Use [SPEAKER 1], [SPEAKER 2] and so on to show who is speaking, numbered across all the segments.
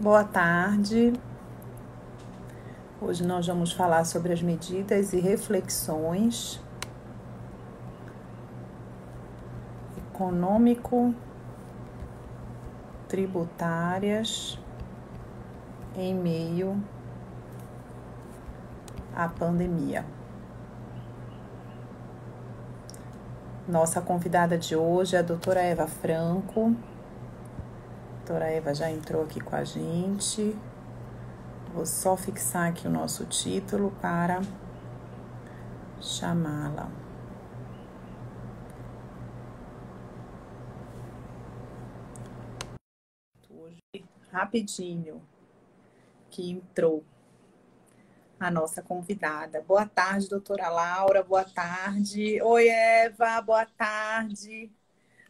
[SPEAKER 1] Boa tarde. Hoje nós vamos falar sobre as medidas e reflexões econômico tributárias em meio à pandemia. Nossa convidada de hoje é a doutora Eva Franco. Doutora Eva já entrou aqui com a gente. Vou só fixar aqui o nosso título para chamá-la. Rapidinho que entrou a nossa convidada. Boa tarde, doutora Laura. Boa tarde. Oi, Eva. Boa tarde.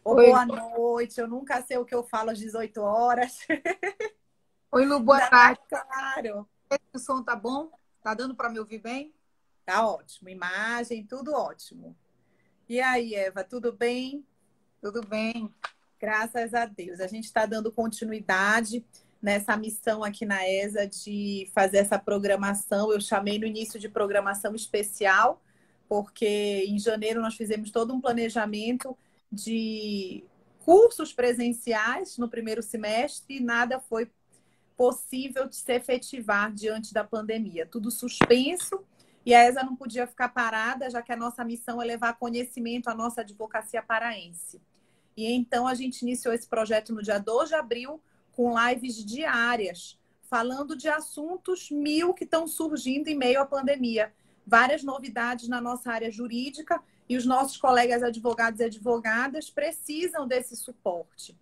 [SPEAKER 1] Oi. Boa noite. Eu nunca sei o que eu falo às 18 horas.
[SPEAKER 2] Oi, Lu. Boa tarde. Claro. O som tá bom? Tá dando para me ouvir bem?
[SPEAKER 1] Tá ótimo. Imagem, tudo ótimo. E aí, Eva, tudo bem?
[SPEAKER 2] Tudo bem.
[SPEAKER 1] Graças a Deus. A gente está dando continuidade nessa missão aqui na ESA de fazer essa programação. Eu chamei no início de programação especial, porque em janeiro nós fizemos todo um planejamento de cursos presenciais no primeiro semestre e nada foi possível de se efetivar diante da pandemia. Tudo suspenso e a ESA não podia ficar parada, já que a nossa missão é levar conhecimento à nossa advocacia paraense. E então a gente iniciou esse projeto no dia 2 de abril, com lives diárias, falando de assuntos mil que estão surgindo em meio à pandemia. Várias novidades na nossa área jurídica e os nossos colegas advogados e advogadas precisam desse suporte.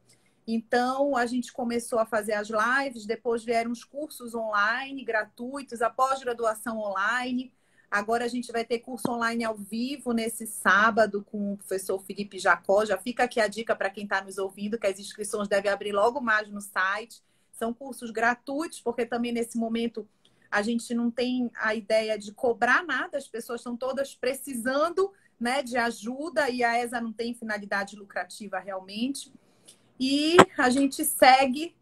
[SPEAKER 1] Então, a gente começou a fazer as lives, depois vieram os cursos online gratuitos, a pós-graduação online. Agora a gente vai ter curso online ao vivo nesse sábado com o professor Felipe Jacó. Já fica aqui a dica para quem está nos ouvindo, que as inscrições devem abrir logo mais no site. São cursos gratuitos, porque também nesse momento a gente não tem a ideia de cobrar nada, as pessoas estão todas precisando né, de ajuda e a ESA não tem finalidade lucrativa realmente. E a gente segue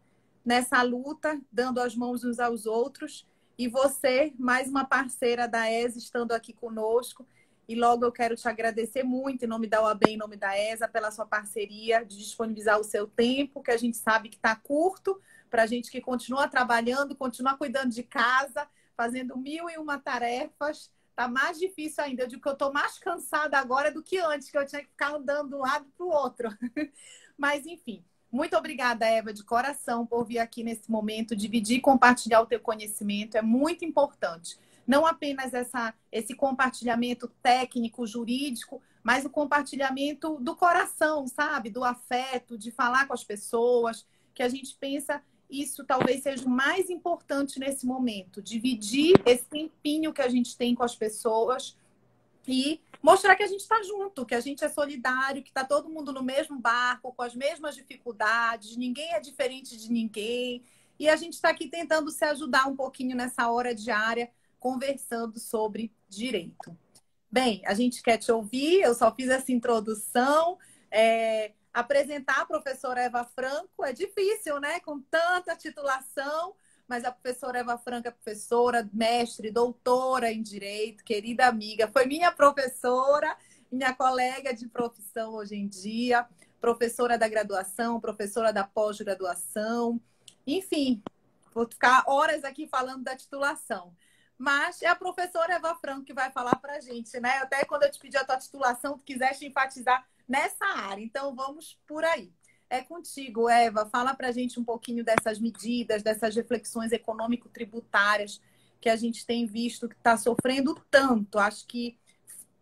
[SPEAKER 1] nessa luta, dando as mãos uns aos outros. E você, mais uma parceira da ESA, estando aqui conosco. E logo eu quero te agradecer muito, em nome da OAB, em nome da ESA, pela sua parceria, de disponibilizar o seu tempo, que a gente sabe que está curto, para a gente que continua trabalhando, continua cuidando de casa, fazendo mil e uma tarefas. Está mais difícil ainda. Eu digo que eu estou mais cansada agora do que antes, que eu tinha que ficar andando de um lado para o outro. Mas, enfim, muito obrigada, Eva, de coração, por vir aqui nesse momento, dividir e compartilhar o teu conhecimento. É muito importante. Não apenas essa, esse compartilhamento técnico, jurídico, mas o compartilhamento do coração, sabe? Do afeto, de falar com as pessoas, que a gente pensa isso talvez seja o mais importante nesse momento, dividir esse tempinho que a gente tem com as pessoas e mostrar que a gente está junto, que a gente é solidário, que está todo mundo no mesmo barco, com as mesmas dificuldades, ninguém é diferente de ninguém. E a gente está aqui tentando se ajudar um pouquinho nessa hora diária, conversando sobre direito. Bem, a gente quer te ouvir, eu só fiz essa introdução. É, apresentar a professora Eva Franco é difícil, né? Com tanta titulação mas a professora Eva Franca é professora, mestre, doutora em Direito, querida amiga, foi minha professora, minha colega de profissão hoje em dia, professora da graduação, professora da pós-graduação, enfim, vou ficar horas aqui falando da titulação. Mas é a professora Eva Franco que vai falar para a gente, né? Até quando eu te pedi a tua titulação, tu quiseste enfatizar nessa área. Então, vamos por aí. É contigo, Eva. Fala para a gente um pouquinho dessas medidas, dessas reflexões econômico-tributárias que a gente tem visto que está sofrendo tanto. Acho que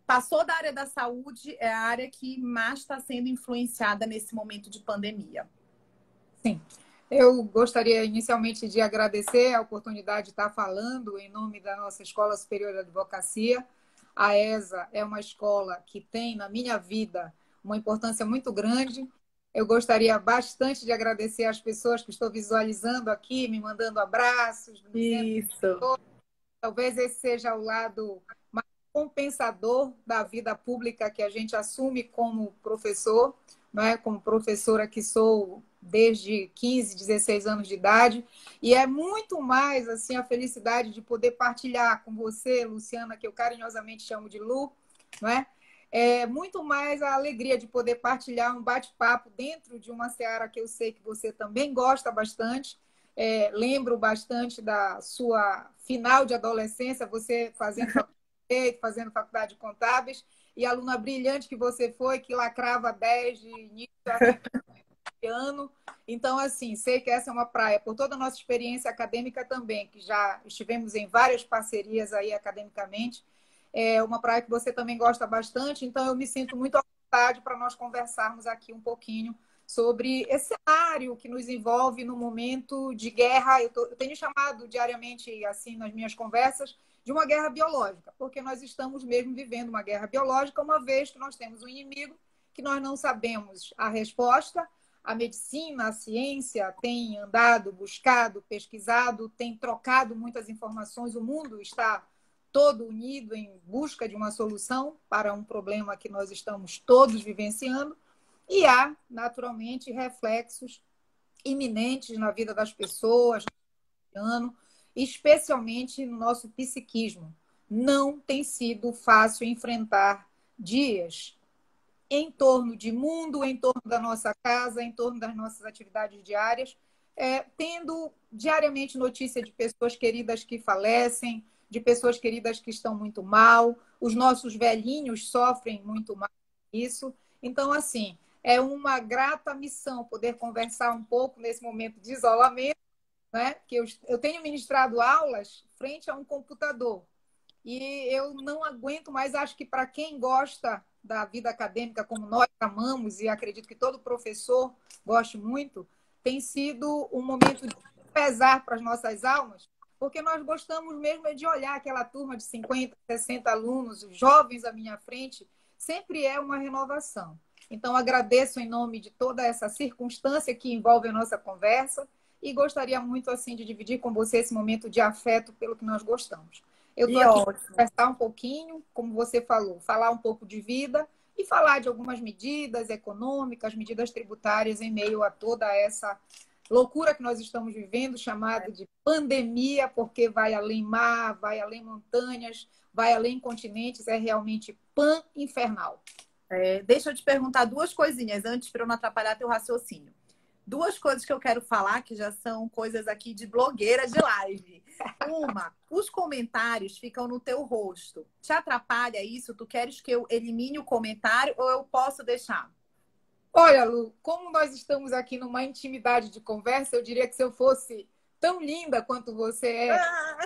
[SPEAKER 1] passou da área da saúde, é a área que mais está sendo influenciada nesse momento de pandemia.
[SPEAKER 2] Sim. Eu gostaria inicialmente de agradecer a oportunidade de estar falando em nome da nossa Escola Superior de Advocacia. A ESA é uma escola que tem na minha vida uma importância muito grande eu gostaria bastante de agradecer às pessoas que estou visualizando aqui, me mandando abraços.
[SPEAKER 1] Isso.
[SPEAKER 2] Talvez esse seja o lado mais compensador da vida pública que a gente assume como professor, não é? Como professora que sou desde 15, 16 anos de idade. E é muito mais assim a felicidade de poder partilhar com você, Luciana, que eu carinhosamente chamo de Lu, não é? É muito mais a alegria de poder partilhar um bate-papo dentro de uma seara que eu sei que você também gosta bastante. É, lembro bastante da sua final de adolescência, você fazendo faculdade, fazendo faculdade de contábeis, e aluna brilhante que você foi, que lacrava 10 de início ano. Então, assim, sei que essa é uma praia, por toda a nossa experiência acadêmica também, que já estivemos em várias parcerias aí academicamente, é uma praia que você também gosta bastante, então eu me sinto muito à vontade para nós conversarmos aqui um pouquinho sobre esse cenário que nos envolve no momento de guerra. Eu, tô, eu tenho chamado diariamente, assim, nas minhas conversas, de uma guerra biológica, porque nós estamos mesmo vivendo uma guerra biológica, uma vez que nós temos um inimigo que nós não sabemos a resposta, a medicina, a ciência tem andado, buscado, pesquisado, tem trocado muitas informações, o mundo está todo unido em busca de uma solução para um problema que nós estamos todos vivenciando, e há, naturalmente, reflexos iminentes na vida das pessoas, especialmente no nosso psiquismo. Não tem sido fácil enfrentar dias em torno de mundo, em torno da nossa casa, em torno das nossas atividades diárias, é, tendo diariamente notícia de pessoas queridas que falecem, de pessoas queridas que estão muito mal, os nossos velhinhos sofrem muito mal isso. Então, assim, é uma grata missão poder conversar um pouco nesse momento de isolamento, né? que eu, eu tenho ministrado aulas frente a um computador. E eu não aguento mais, acho que para quem gosta da vida acadêmica como nós amamos, e acredito que todo professor goste muito, tem sido um momento de pesar para as nossas almas, porque nós gostamos mesmo de olhar aquela turma de 50, 60 alunos, jovens à minha frente, sempre é uma renovação. Então, agradeço em nome de toda essa circunstância que envolve a nossa conversa e gostaria muito assim de dividir com você esse momento de afeto pelo que nós gostamos. Eu estou aqui para conversar um pouquinho, como você falou, falar um pouco de vida e falar de algumas medidas econômicas, medidas tributárias em meio a toda essa loucura que nós estamos vivendo, chamada de pandemia, porque vai além mar, vai além montanhas, vai além continentes, é realmente pan-infernal.
[SPEAKER 1] É, deixa eu te perguntar duas coisinhas antes para eu não atrapalhar teu raciocínio duas coisas que eu quero falar, que já são coisas aqui de blogueira de live. Uma, os comentários ficam no teu rosto. Te atrapalha isso? Tu queres que eu elimine o comentário ou eu posso deixar?
[SPEAKER 2] Olha, Lu, como nós estamos aqui numa intimidade de conversa, eu diria que se eu fosse tão linda quanto você é, ah.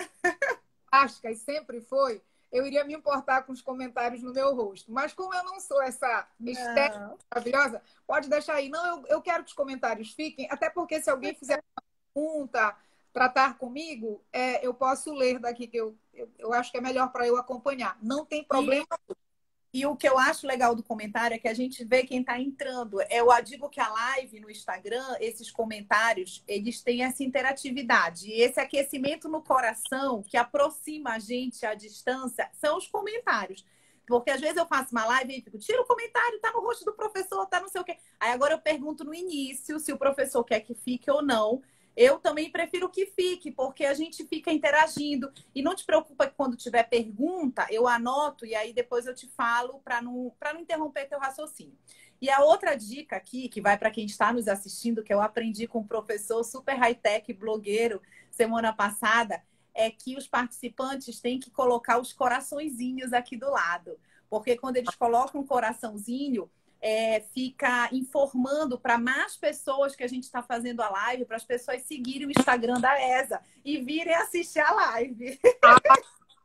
[SPEAKER 2] acho que sempre foi, eu iria me importar com os comentários no meu rosto. Mas como eu não sou essa mistério maravilhosa, pode deixar aí. Não, eu, eu quero que os comentários fiquem, até porque se alguém fizer uma pergunta, tratar comigo, é, eu posso ler daqui, que eu, eu, eu acho que é melhor para eu acompanhar. Não tem problema. E
[SPEAKER 1] e o que eu acho legal do comentário é que a gente vê quem está entrando. Eu digo que a live no Instagram, esses comentários, eles têm essa interatividade. E esse aquecimento no coração que aproxima a gente à distância são os comentários. Porque às vezes eu faço uma live e fico, tira o comentário, tá no rosto do professor, tá não sei o quê. Aí agora eu pergunto no início se o professor quer que fique ou não eu também prefiro que fique, porque a gente fica interagindo. E não te preocupa que quando tiver pergunta, eu anoto e aí depois eu te falo para não, não interromper teu raciocínio. E a outra dica aqui, que vai para quem está nos assistindo, que eu aprendi com um professor super high-tech, blogueiro, semana passada, é que os participantes têm que colocar os coraçõezinhos aqui do lado. Porque quando eles colocam um coraçãozinho, é, fica informando para mais pessoas que a gente está fazendo a live, para as pessoas seguirem o Instagram da ESA e virem assistir a live.
[SPEAKER 2] Ah,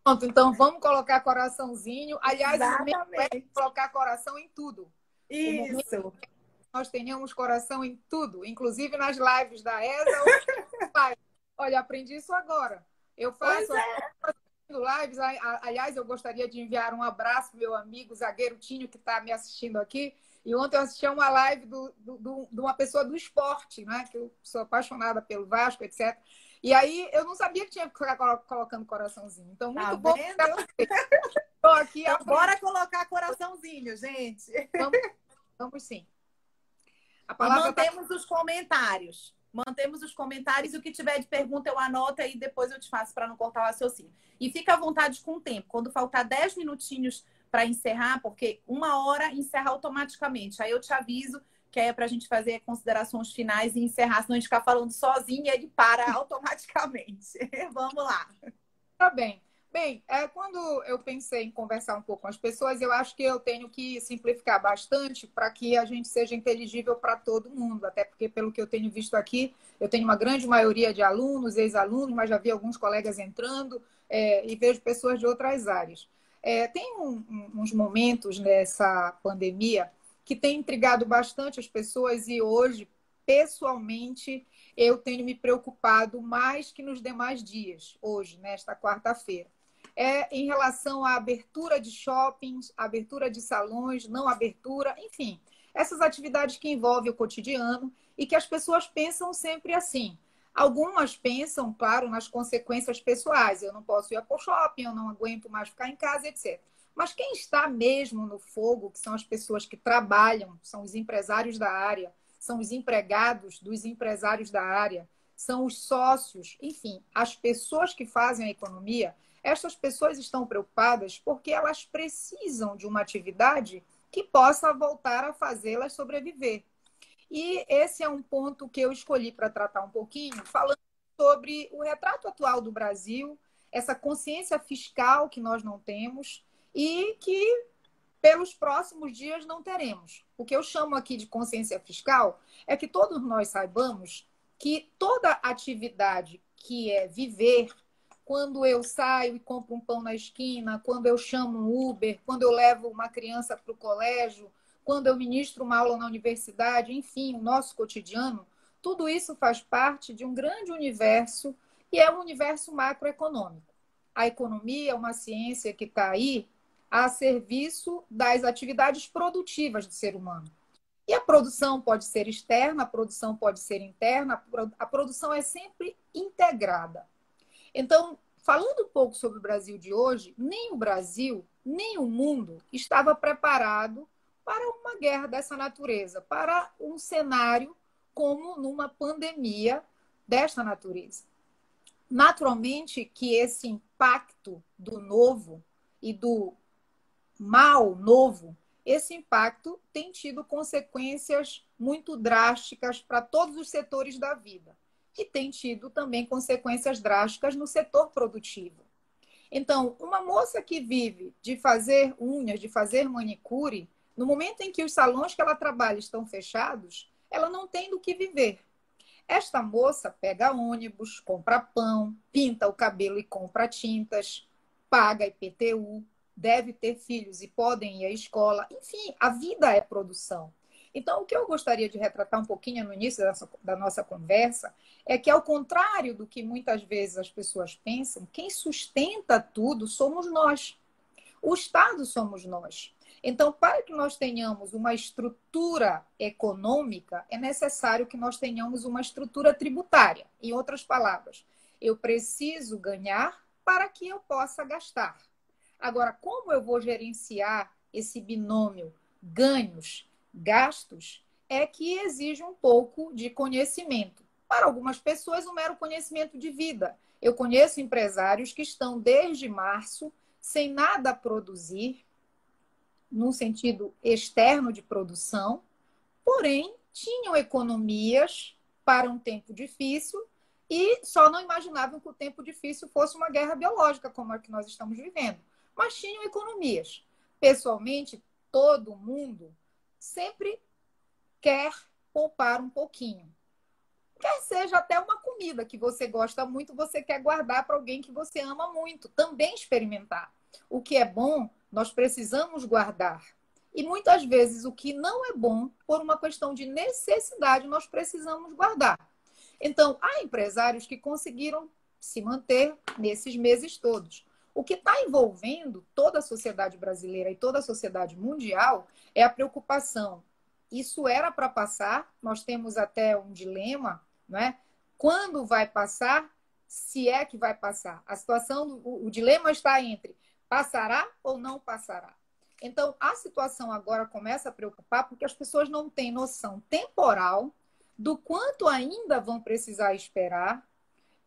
[SPEAKER 2] pronto, então vamos colocar coraçãozinho. Aliás, é colocar coração em tudo.
[SPEAKER 1] Isso.
[SPEAKER 2] Nós tenhamos coração em tudo, inclusive nas lives da ESA. Olha, aprendi isso agora. Eu faço é. Lives. Aliás, eu gostaria de enviar um abraço para meu amigo zagueiro Tinho, que está me assistindo aqui. E ontem eu assisti a uma live do, do, do, de uma pessoa do esporte, né? Que eu sou apaixonada pelo Vasco, etc. E aí eu não sabia que tinha que ficar colocando coraçãozinho. Então, muito tá bom.
[SPEAKER 1] Estou aqui. Então, bora colocar coraçãozinho, gente.
[SPEAKER 2] Vamos, vamos sim.
[SPEAKER 1] A palavra e tá mantemos tá... os comentários. Mantemos os comentários e o que tiver de pergunta eu anoto e depois eu te faço para não cortar o raciocínio. E fica à vontade com o tempo. Quando faltar 10 minutinhos para encerrar, porque uma hora encerra automaticamente. Aí eu te aviso que é para a gente fazer considerações finais e encerrar, senão a gente ficar falando sozinho e ele para automaticamente. Vamos lá.
[SPEAKER 2] Tá bem. Bem, é, quando eu pensei em conversar um pouco com as pessoas, eu acho que eu tenho que simplificar bastante para que a gente seja inteligível para todo mundo. Até porque, pelo que eu tenho visto aqui, eu tenho uma grande maioria de alunos, ex-alunos, mas já vi alguns colegas entrando é, e vejo pessoas de outras áreas. É, tem um, um, uns momentos nessa pandemia que tem intrigado bastante as pessoas e hoje, pessoalmente, eu tenho me preocupado mais que nos demais dias, hoje, nesta quarta-feira. É em relação à abertura de shoppings, abertura de salões, não abertura, enfim, essas atividades que envolvem o cotidiano e que as pessoas pensam sempre assim. Algumas pensam, claro, nas consequências pessoais. Eu não posso ir para o shopping, eu não aguento mais ficar em casa, etc. Mas quem está mesmo no fogo, que são as pessoas que trabalham, são os empresários da área, são os empregados dos empresários da área, são os sócios, enfim, as pessoas que fazem a economia, essas pessoas estão preocupadas porque elas precisam de uma atividade que possa voltar a fazê-las sobreviver. E esse é um ponto que eu escolhi para tratar um pouquinho, falando sobre o retrato atual do Brasil, essa consciência fiscal que nós não temos, e que pelos próximos dias não teremos. O que eu chamo aqui de consciência fiscal é que todos nós saibamos que toda atividade que é viver, quando eu saio e compro um pão na esquina, quando eu chamo um Uber, quando eu levo uma criança para o colégio, quando eu ministro uma aula na universidade, enfim, o nosso cotidiano, tudo isso faz parte de um grande universo e é um universo macroeconômico. A economia é uma ciência que está aí a serviço das atividades produtivas do ser humano. E a produção pode ser externa, a produção pode ser interna, a produção é sempre integrada. Então, falando um pouco sobre o Brasil de hoje, nem o Brasil, nem o mundo estava preparado para uma guerra dessa natureza, para um cenário como numa pandemia desta natureza. Naturalmente que esse impacto do novo e do mal novo, esse impacto tem tido consequências muito drásticas para todos os setores da vida e tem tido também consequências drásticas no setor produtivo. Então, uma moça que vive de fazer unhas, de fazer manicure, no momento em que os salões que ela trabalha estão fechados, ela não tem do que viver. Esta moça pega ônibus, compra pão, pinta o cabelo e compra tintas, paga IPTU, deve ter filhos e podem ir à escola. Enfim, a vida é produção. Então, o que eu gostaria de retratar um pouquinho no início dessa, da nossa conversa é que, ao contrário do que muitas vezes as pessoas pensam, quem sustenta tudo somos nós. O Estado somos nós. Então, para que nós tenhamos uma estrutura econômica, é necessário que nós tenhamos uma estrutura tributária. Em outras palavras, eu preciso ganhar para que eu possa gastar. Agora, como eu vou gerenciar esse binômio ganhos, gastos, é que exige um pouco de conhecimento. Para algumas pessoas, um mero conhecimento de vida. Eu conheço empresários que estão desde março sem nada a produzir, num sentido externo de produção, porém tinham economias para um tempo difícil e só não imaginavam que o tempo difícil fosse uma guerra biológica, como a que nós estamos vivendo mas tinham economias. Pessoalmente, todo mundo sempre quer poupar um pouquinho. Quer seja até uma comida que você gosta muito, você quer guardar para alguém que você ama muito, também experimentar. O que é bom, nós precisamos guardar. E muitas vezes o que não é bom, por uma questão de necessidade, nós precisamos guardar. Então, há empresários que conseguiram se manter nesses meses todos. O que está envolvendo toda a sociedade brasileira e toda a sociedade mundial é a preocupação. Isso era para passar, nós temos até um dilema, não é? Quando vai passar, se é que vai passar. A situação, o, o dilema está entre passará ou não passará. Então, a situação agora começa a preocupar porque as pessoas não têm noção temporal do quanto ainda vão precisar esperar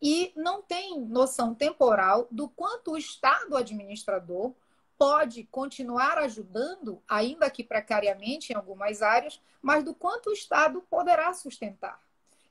[SPEAKER 2] e não têm noção temporal do quanto o Estado administrador pode continuar ajudando, ainda que precariamente em algumas áreas, mas do quanto o Estado poderá sustentar.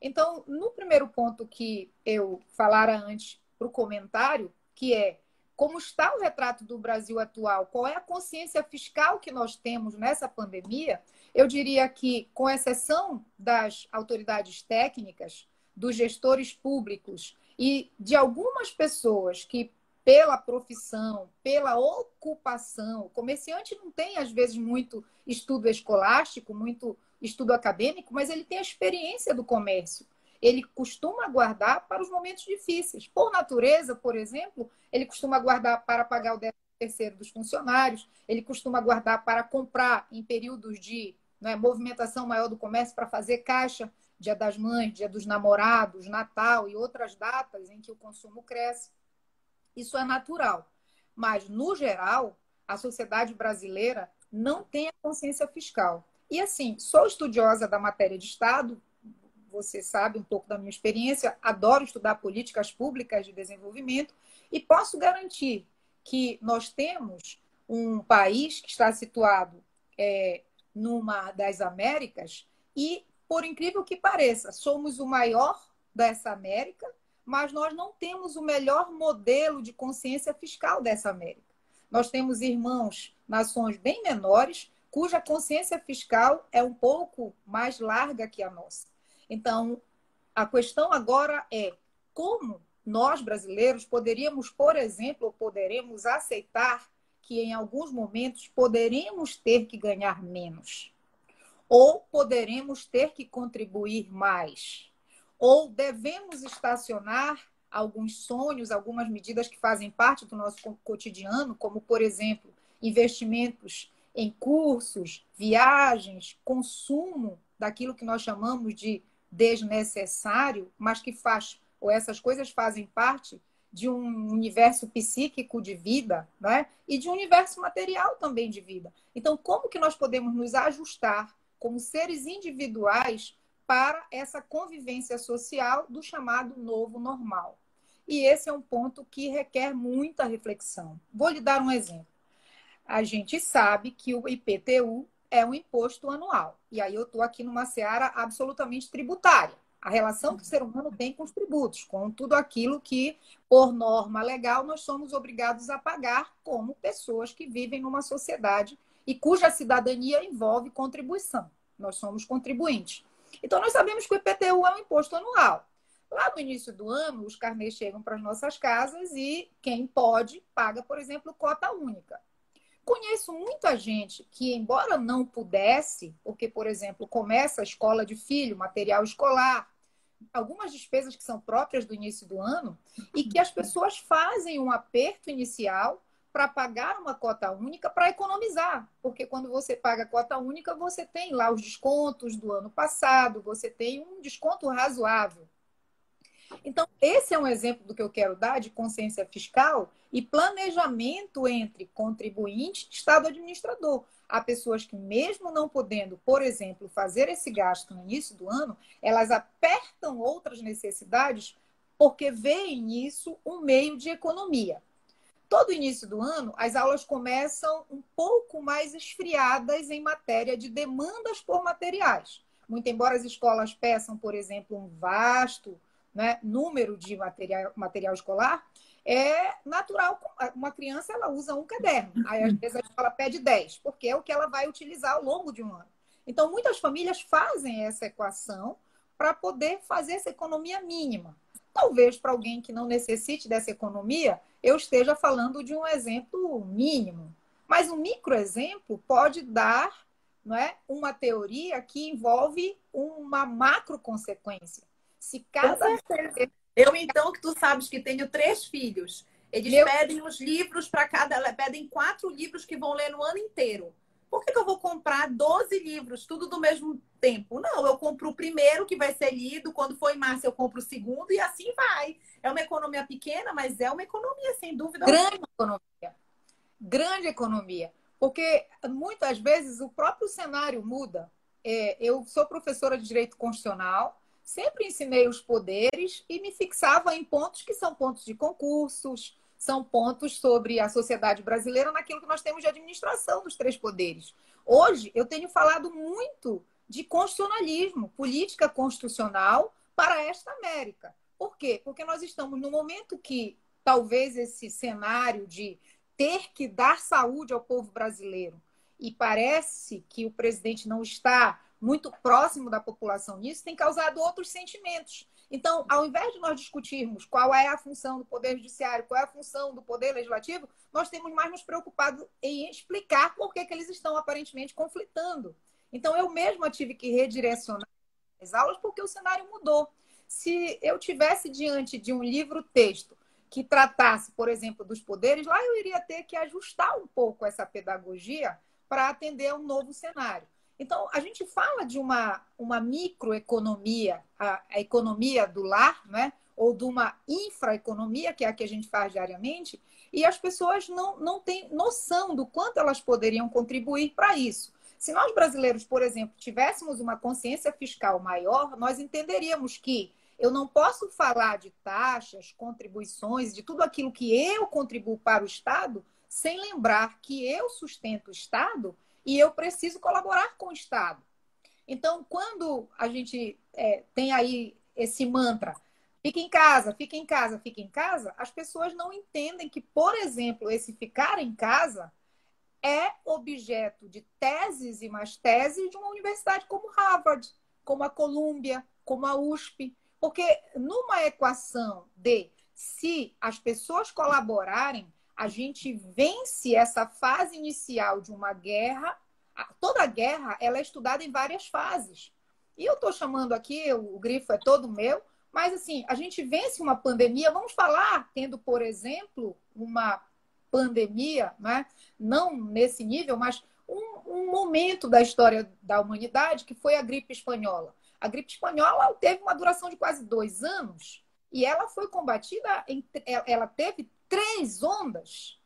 [SPEAKER 2] Então, no primeiro ponto que eu falara antes para o comentário, que é como está o retrato do Brasil atual, qual é a consciência fiscal que nós temos nessa pandemia, eu diria que, com exceção das autoridades técnicas, dos gestores públicos e de algumas pessoas que, pela profissão, pela ocupação, o comerciante não tem, às vezes, muito estudo escolástico, muito estudo acadêmico, mas ele tem a experiência do comércio ele costuma guardar para os momentos difíceis. Por natureza, por exemplo, ele costuma guardar para pagar o terceiro dos funcionários, ele costuma guardar para comprar em períodos de né, movimentação maior do comércio para fazer caixa, dia das mães, dia dos namorados, Natal e outras datas em que o consumo cresce. Isso é natural. Mas, no geral, a sociedade brasileira não tem a consciência fiscal. E assim, sou estudiosa da matéria de Estado, você sabe um pouco da minha experiência, adoro estudar políticas públicas de desenvolvimento e posso garantir que nós temos um país que está situado é, numa das Américas e, por incrível que pareça, somos o maior dessa América, mas nós não temos o melhor modelo de consciência fiscal dessa América. Nós temos irmãos, nações bem menores, cuja consciência fiscal é um pouco mais larga que a nossa. Então, a questão agora é como nós brasileiros poderíamos, por exemplo, poderemos aceitar que em alguns momentos poderemos ter que ganhar menos, ou poderemos ter que contribuir mais, ou devemos estacionar alguns sonhos, algumas medidas que fazem parte do nosso cotidiano, como, por exemplo, investimentos em cursos, viagens, consumo daquilo que nós chamamos de desnecessário, mas que faz, ou essas coisas fazem parte de um universo psíquico de vida, né? E de um universo material também de vida. Então, como que nós podemos nos ajustar como seres individuais para essa convivência social do chamado novo normal? E esse é um ponto que requer muita reflexão. Vou lhe dar um exemplo. A gente sabe que o IPTU é um imposto anual. E aí eu estou aqui numa seara absolutamente tributária. A relação que o ser humano tem com os tributos, com tudo aquilo que, por norma legal, nós somos obrigados a pagar como pessoas que vivem numa sociedade e cuja cidadania envolve contribuição. Nós somos contribuintes. Então, nós sabemos que o IPTU é um imposto anual. Lá no início do ano, os carnês chegam para as nossas casas e quem pode paga, por exemplo, cota única. Conheço muita gente que, embora não pudesse, porque, por exemplo, começa a escola de filho, material escolar, algumas despesas que são próprias do início do ano, e que as pessoas fazem um aperto inicial para pagar uma cota única para economizar, porque quando você paga a cota única, você tem lá os descontos do ano passado, você tem um desconto razoável. Então, esse é um exemplo do que eu quero dar de consciência fiscal e planejamento entre contribuinte e Estado administrador. Há pessoas que, mesmo não podendo, por exemplo, fazer esse gasto no início do ano, elas apertam outras necessidades porque veem nisso um meio de economia. Todo início do ano, as aulas começam um pouco mais esfriadas em matéria de demandas por materiais. Muito embora as escolas peçam, por exemplo, um vasto né, número de material, material escolar, é natural. Uma criança ela usa um caderno, aí às vezes a escola pede 10, porque é o que ela vai utilizar ao longo de um ano. Então, muitas famílias fazem essa equação para poder fazer essa economia mínima. Talvez para alguém que não necessite dessa economia, eu esteja falando de um exemplo mínimo. Mas um micro exemplo pode dar não é, uma teoria que envolve uma macro consequência.
[SPEAKER 1] Se cada. Eu, então, que tu sabes que tenho três filhos, eles Meu... pedem os livros para cada. Pedem quatro livros que vão ler no ano inteiro. Por que, que, eu vou comprar 12 livros, tudo do mesmo tempo? Não, eu compro o primeiro que vai ser lido, quando for em março eu compro o segundo e assim vai. É uma economia pequena, mas é uma economia, sem dúvida.
[SPEAKER 2] Grande alguma. economia. Grande economia. Porque muitas vezes o próprio cenário muda. É, eu sou professora de direito constitucional, sempre ensinei os poderes e me fixava em pontos que são pontos de concursos, são pontos sobre a sociedade brasileira naquilo que nós temos de administração dos três poderes. Hoje, eu tenho falado muito de constitucionalismo, política constitucional para esta América. Por quê? Porque nós estamos no momento que talvez esse cenário de ter que dar saúde ao povo brasileiro e parece que o presidente não está muito próximo da população nisso, tem causado outros sentimentos. Então, ao invés de nós discutirmos qual é a função do Poder Judiciário, qual é a função do Poder Legislativo, nós temos mais nos preocupado em explicar por que, que eles estão aparentemente conflitando. Então, eu mesma tive que redirecionar as aulas porque o cenário mudou. Se eu tivesse diante de um livro-texto que tratasse, por exemplo, dos poderes, lá eu iria ter que ajustar um pouco essa pedagogia para atender a um novo cenário. Então, a gente fala de uma, uma microeconomia, a, a economia do lar, né? ou de uma infraeconomia, que é a que a gente faz diariamente, e as pessoas não, não têm noção do quanto elas poderiam contribuir para isso. Se nós brasileiros, por exemplo, tivéssemos uma consciência fiscal maior, nós entenderíamos que eu não posso falar de taxas, contribuições, de tudo aquilo que eu contribuo para o Estado, sem lembrar que eu sustento o Estado e eu preciso colaborar com o Estado. Então, quando a gente é, tem aí esse mantra, fica em casa, fica em casa, fica em casa, as pessoas não entendem que, por exemplo, esse ficar em casa é objeto de teses e mais teses de uma universidade como Harvard, como a Columbia, como a USP. Porque numa equação de se as pessoas colaborarem, a gente vence essa fase inicial de uma guerra. Toda guerra ela é estudada em várias fases. E eu estou chamando aqui, o grifo é todo meu, mas assim, a gente vence uma pandemia, vamos falar, tendo, por exemplo, uma pandemia, né? não nesse nível, mas um, um momento da história da humanidade que foi a gripe espanhola. A gripe espanhola teve uma duração de quase dois anos e ela foi combatida, ela teve três ondas,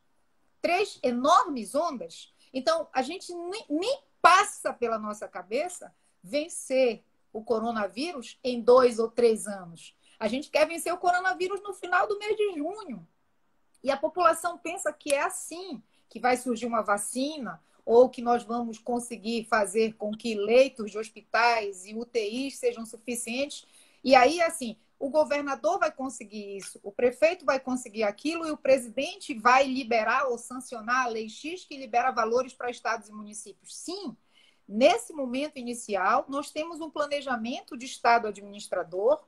[SPEAKER 2] três enormes ondas. Então, a gente nem, nem passa pela nossa cabeça vencer o coronavírus em dois ou três anos. A gente quer vencer o coronavírus no final do mês de junho. E a população pensa que é assim, que vai surgir uma vacina, ou que nós vamos conseguir fazer com que leitos de hospitais e UTIs sejam suficientes. E aí, assim, o governador vai conseguir isso, o prefeito vai conseguir aquilo e o presidente vai liberar ou sancionar a lei X que libera valores para estados e municípios. Sim, nesse momento inicial, nós temos um planejamento de estado administrador,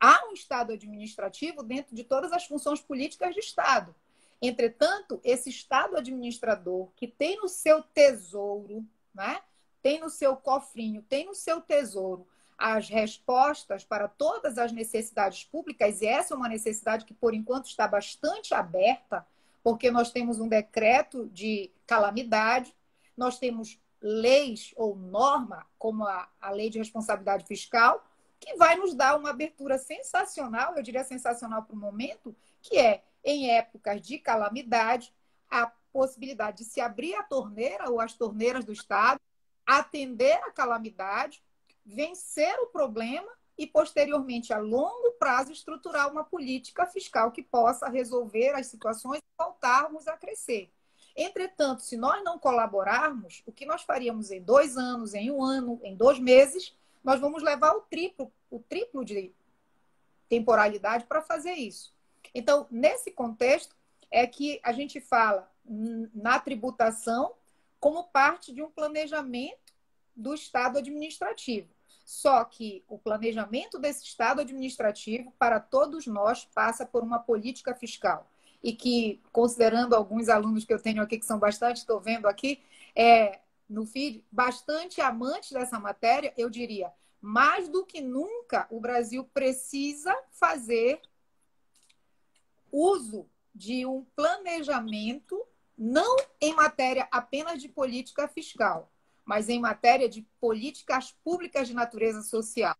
[SPEAKER 2] há um estado administrativo dentro de todas as funções políticas de estado. Entretanto, esse estado administrador que tem no seu tesouro, né? tem no seu cofrinho, tem no seu tesouro as respostas para todas as necessidades públicas, e essa é uma necessidade que, por enquanto, está bastante aberta, porque nós temos um decreto de calamidade, nós temos leis ou norma, como a, a lei de responsabilidade fiscal, que vai nos dar uma abertura sensacional, eu diria sensacional para o momento, que é, em épocas de calamidade, a possibilidade de se abrir a torneira ou as torneiras do Estado, atender a calamidade, vencer o problema e, posteriormente, a longo prazo, estruturar uma política fiscal que possa resolver as situações e voltarmos a crescer. Entretanto, se nós não colaborarmos, o que nós faríamos em dois anos, em um ano, em dois meses, nós vamos levar o triplo, o triplo de temporalidade para fazer isso. Então, nesse contexto, é que a gente fala na tributação como parte de um planejamento do Estado administrativo. Só que o planejamento desse Estado administrativo, para todos nós, passa por uma política fiscal. E que, considerando alguns alunos que eu tenho aqui, que são bastante, estou vendo aqui, é, no feed, bastante amantes dessa matéria, eu diria, mais do que nunca, o Brasil precisa fazer uso de um planejamento, não em matéria apenas de política fiscal, mas em matéria de políticas públicas de natureza social.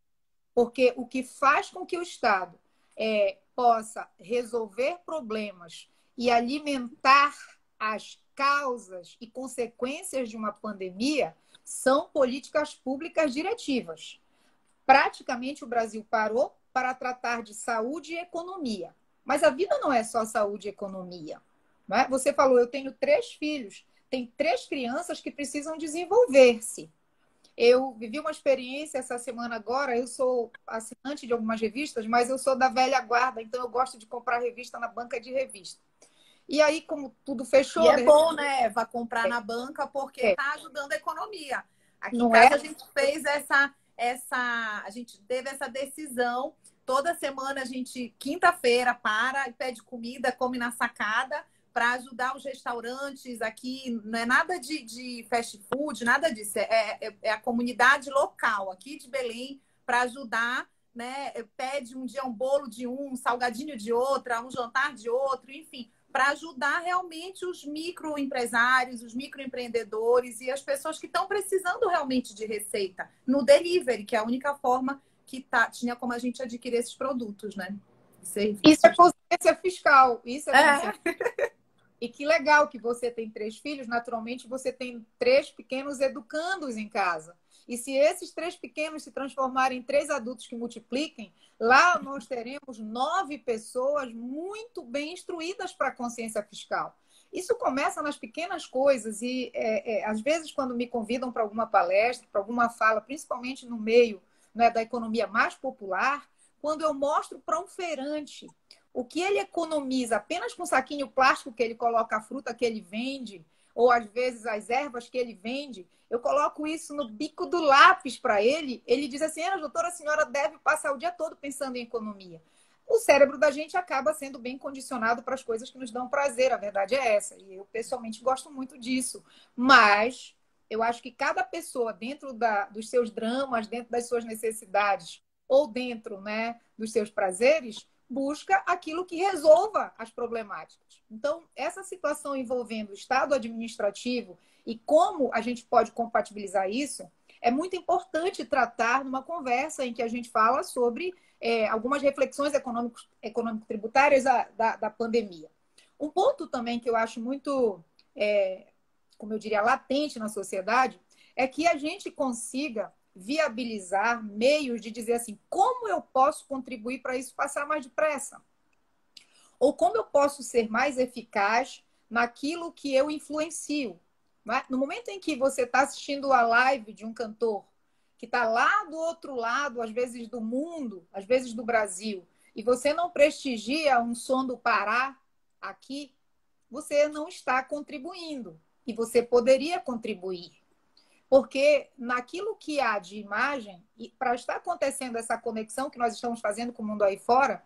[SPEAKER 2] Porque o que faz com que o Estado é, possa resolver problemas e alimentar as causas e consequências de uma pandemia são políticas públicas diretivas. Praticamente o Brasil parou para tratar de saúde e economia. Mas a vida não é só saúde e economia. É? Você falou, eu tenho três filhos, tem três crianças que precisam desenvolver-se. Eu vivi uma experiência essa semana agora. Eu sou assinante de algumas revistas, mas eu sou da velha guarda, então eu gosto de comprar revista na banca de revista. E aí, como tudo fechou.
[SPEAKER 1] E é bom, né, Eva, comprar é. na banca, porque está é. ajudando a economia. Aqui Não em casa é? a gente fez essa, essa. A gente teve essa decisão. Toda semana a gente, quinta-feira, para e pede comida, come na sacada, para ajudar os restaurantes aqui. Não é nada de, de fast food, nada disso. É, é, é a comunidade local aqui de Belém para ajudar né? Pede um dia um bolo de um, um salgadinho de outra, um jantar de outro, enfim, para ajudar realmente os microempresários, os microempreendedores e as pessoas que estão precisando realmente de receita no delivery, que é a única forma que tá, tinha como a gente adquirir esses produtos, né?
[SPEAKER 2] Isso é consciência fiscal. Isso é, é. E que legal que você tem três filhos, naturalmente você tem três pequenos educandos em casa. E se esses três pequenos se transformarem em três adultos que multipliquem, lá nós teremos nove pessoas muito bem instruídas para a consciência fiscal. Isso começa nas pequenas coisas e, é, é, às vezes, quando me convidam para alguma palestra, para alguma fala, principalmente no meio né, da economia mais popular, quando eu mostro para um feirante o que ele economiza apenas com o saquinho plástico que ele coloca a fruta que ele vende, ou às vezes as ervas que ele vende, eu coloco isso no bico do lápis para ele, ele diz assim: ah, doutora, a senhora deve passar o dia todo pensando em economia. O cérebro da gente acaba sendo bem condicionado para as coisas que nos dão prazer, a verdade é essa. E eu pessoalmente gosto muito disso. Mas eu acho que cada pessoa, dentro da, dos seus dramas, dentro das suas necessidades, ou dentro né, dos seus prazeres, busca aquilo que resolva as problemáticas. Então, essa situação envolvendo o Estado administrativo e como a gente pode compatibilizar isso, é muito importante tratar numa conversa em que a gente fala sobre é, algumas reflexões econômico-tributárias da, da, da, pandemia. Um ponto também que eu acho muito, é, como eu diria, latente na sociedade, é que a gente consiga viabilizar meios de dizer assim, como eu posso contribuir para isso passar mais depressa? Ou como eu posso ser mais eficaz naquilo que eu influencio? É? No momento em que você está assistindo a live de um cantor que está lá do outro lado, às vezes do mundo, às vezes do Brasil, e você não prestigia um som do Pará aqui, você não está contribuindo. E você poderia contribuir. Porque naquilo que há de imagem, e para estar acontecendo essa conexão que nós estamos fazendo com o mundo aí fora,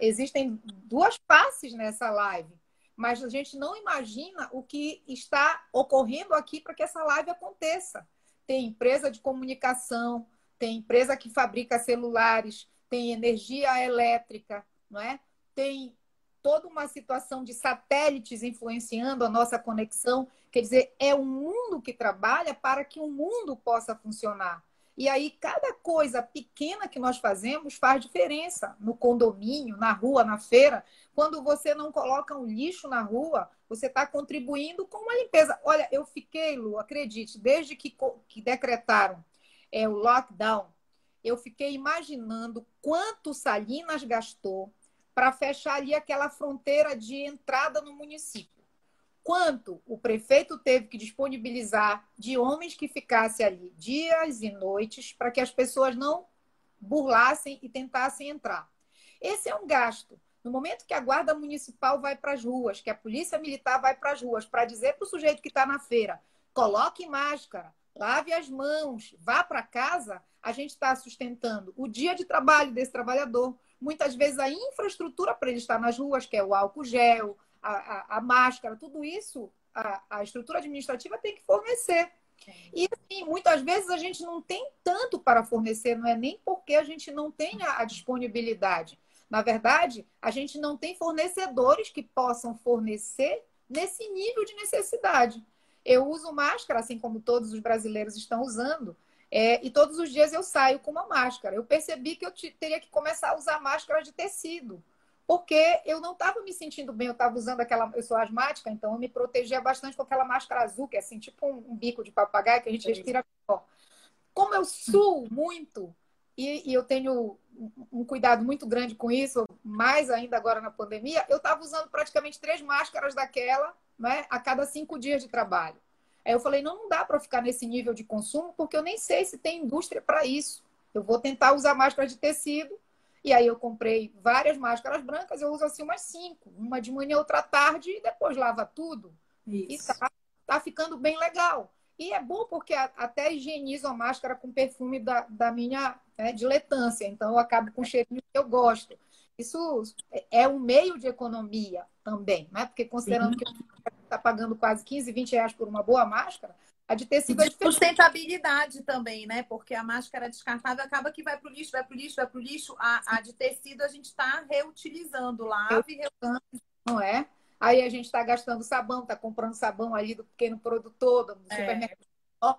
[SPEAKER 2] existem duas faces nessa live. Mas a gente não imagina o que está ocorrendo aqui para que essa live aconteça. Tem empresa de comunicação, tem empresa que fabrica celulares, tem energia elétrica, não é? Tem toda uma situação de satélites influenciando a nossa conexão. Quer dizer, é um mundo que trabalha para que o mundo possa funcionar. E aí, cada coisa pequena que nós fazemos faz diferença no condomínio, na rua, na feira. Quando você não coloca um lixo na rua, você está contribuindo com uma limpeza. Olha, eu fiquei, Lu, acredite, desde que, que decretaram é, o lockdown, eu fiquei imaginando quanto Salinas gastou para fechar ali aquela fronteira de entrada no município. Quanto o prefeito teve que disponibilizar de homens que ficassem ali dias e noites para que as pessoas não burlassem e tentassem entrar. Esse é um gasto. No momento que a guarda municipal vai para as ruas, que a polícia militar vai para as ruas, para dizer para o sujeito que está na feira, coloque máscara, lave as mãos, vá para casa, a gente está sustentando o dia de trabalho desse trabalhador, muitas vezes a infraestrutura para ele estar nas ruas, que é o álcool gel, a, a, a máscara, tudo isso a, a, estrutura administrativa tem que fornecer. E assim, muitas vezes a gente não tem tanto para fornecer, não é nem porque a gente não tem a, a disponibilidade. Na verdade, a gente não tem fornecedores que possam fornecer nesse nível de necessidade. Eu uso máscara, assim como todos os brasileiros estão usando, é, e todos os dias eu saio com uma máscara. Eu percebi que eu teria que começar a usar máscara de tecido, porque eu não estava me sentindo bem, eu estava usando aquela. Eu sou asmática, então eu me protegia bastante com aquela máscara azul, que é assim, tipo um, um bico de papagaio que a gente respira melhor. Como eu suo muito, e, e eu tenho um cuidado muito grande com isso, mais ainda agora na pandemia, eu estava usando praticamente três máscaras daquela né, a cada cinco dias de trabalho. Aí eu falei, não, não dá para ficar nesse nível de consumo, porque eu nem sei se tem indústria para isso. Eu vou tentar usar máscara de tecido, e aí eu comprei várias máscaras brancas, eu uso assim umas cinco, uma de manhã, outra tarde, e depois lava tudo. Isso. E tá, tá ficando bem legal. E é bom porque até higienizo a máscara com perfume da, da minha né, diletância, então eu acabo com o cheirinho que eu gosto. Isso é um meio de economia também, né? Porque considerando Sim. que está pagando quase 15, 20 reais por uma boa máscara, a de tecido
[SPEAKER 1] é diferente. Sustentabilidade também, né? Porque a máscara descartável acaba que vai para o lixo, vai para o lixo, vai para o lixo. A, a, de tecido a gente está reutilizando, lava e reutiliza.
[SPEAKER 2] Não é? Aí a gente está gastando sabão, está comprando sabão ali do pequeno produtor, do é. supermercado,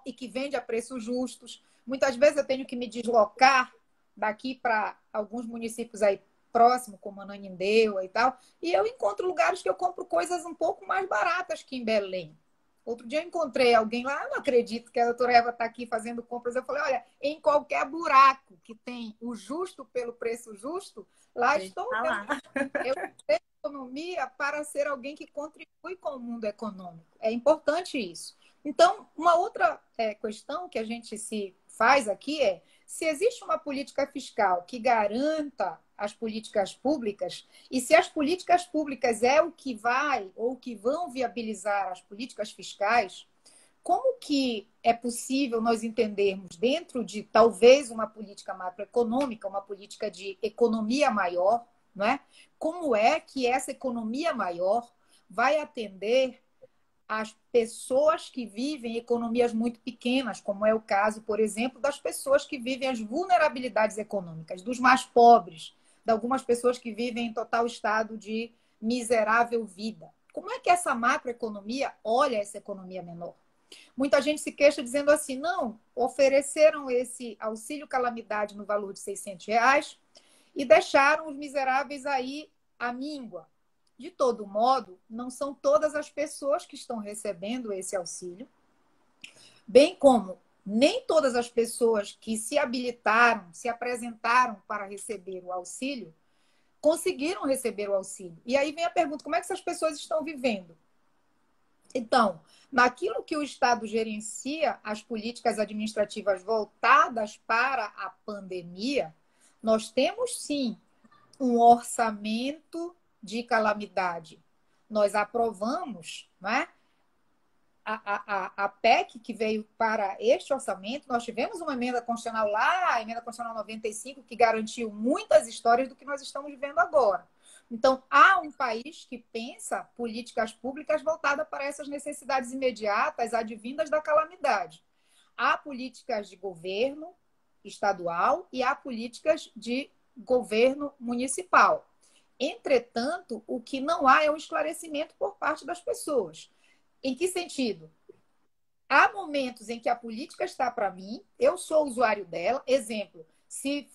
[SPEAKER 2] e que vende a preços justos. Muitas vezes eu tenho que me deslocar daqui para alguns municípios aí próximo, como Ananindeua e tal, e eu encontro lugares que eu compro coisas um pouco mais baratas que em Belém. Outro dia eu encontrei alguém lá, não acredito que a doutora Eva está aqui fazendo compras. Eu falei, olha, em qualquer buraco que tem o justo pelo preço justo, lá estou. Lá. Eu tenho economia para ser alguém que contribui com o mundo econômico. É importante isso. Então, uma outra é, questão que a gente se faz aqui é se existe uma política fiscal que garanta as políticas públicas e se as políticas públicas é o que vai ou que vão viabilizar as políticas fiscais, como que é possível nós entendermos dentro de talvez uma política macroeconômica, uma política de economia maior, não é? Como é que essa economia maior vai atender as pessoas que vivem economias muito pequenas, como é o caso, por exemplo, das pessoas que vivem as vulnerabilidades econômicas, dos mais pobres, de algumas pessoas que vivem em total estado de miserável vida. Como é que essa macroeconomia olha essa economia menor? Muita gente se queixa dizendo assim, não, ofereceram esse auxílio calamidade no valor de 600 reais e deixaram os miseráveis aí à míngua. De todo modo, não são todas as pessoas que estão recebendo esse auxílio, bem como nem todas as pessoas que se habilitaram, se apresentaram para receber o auxílio, conseguiram receber o auxílio. E aí vem a pergunta: como é que essas pessoas estão vivendo? Então, naquilo que o Estado gerencia, as políticas administrativas voltadas para a pandemia, nós temos sim um orçamento de calamidade. Nós aprovamos, né? a, a, a PEC que veio para este orçamento, nós tivemos uma emenda constitucional lá, a emenda constitucional 95, que garantiu muitas histórias do que nós estamos vivendo agora. Então, há um país que pensa políticas públicas voltadas para essas necessidades imediatas, advindas da calamidade. Há políticas de governo estadual e há políticas de governo municipal. Entretanto, o que não há é um esclarecimento por parte das pessoas. Em que sentido? Há momentos em que a política está para mim, eu sou usuário dela. Exemplo, se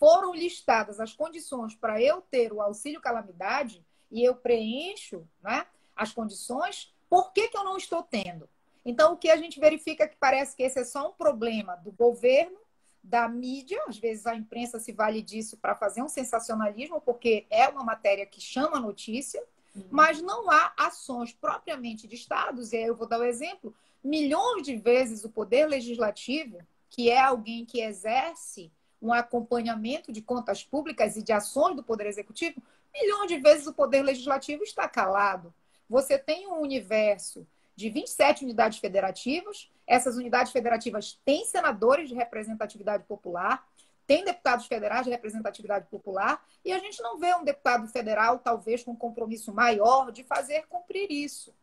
[SPEAKER 2] foram listadas as condições para eu ter o auxílio calamidade e eu preencho né, as condições, por que, que eu não estou tendo? Então, o que a gente verifica é que parece que esse é só um problema do governo, da mídia, às vezes a imprensa se vale disso para fazer um sensacionalismo, porque é uma matéria que chama notícia, mas não há ações propriamente de estados, e aí eu vou dar o um exemplo, milhões de vezes o poder legislativo, que é alguém que exerce um acompanhamento de contas públicas e de ações do poder executivo, milhões de vezes o poder legislativo está calado. Você tem um universo de 27 unidades federativas, essas unidades federativas têm senadores de representatividade popular, tem deputados federais de representatividade popular e a gente não vê um deputado federal, talvez com um compromisso maior, de fazer cumprir isso.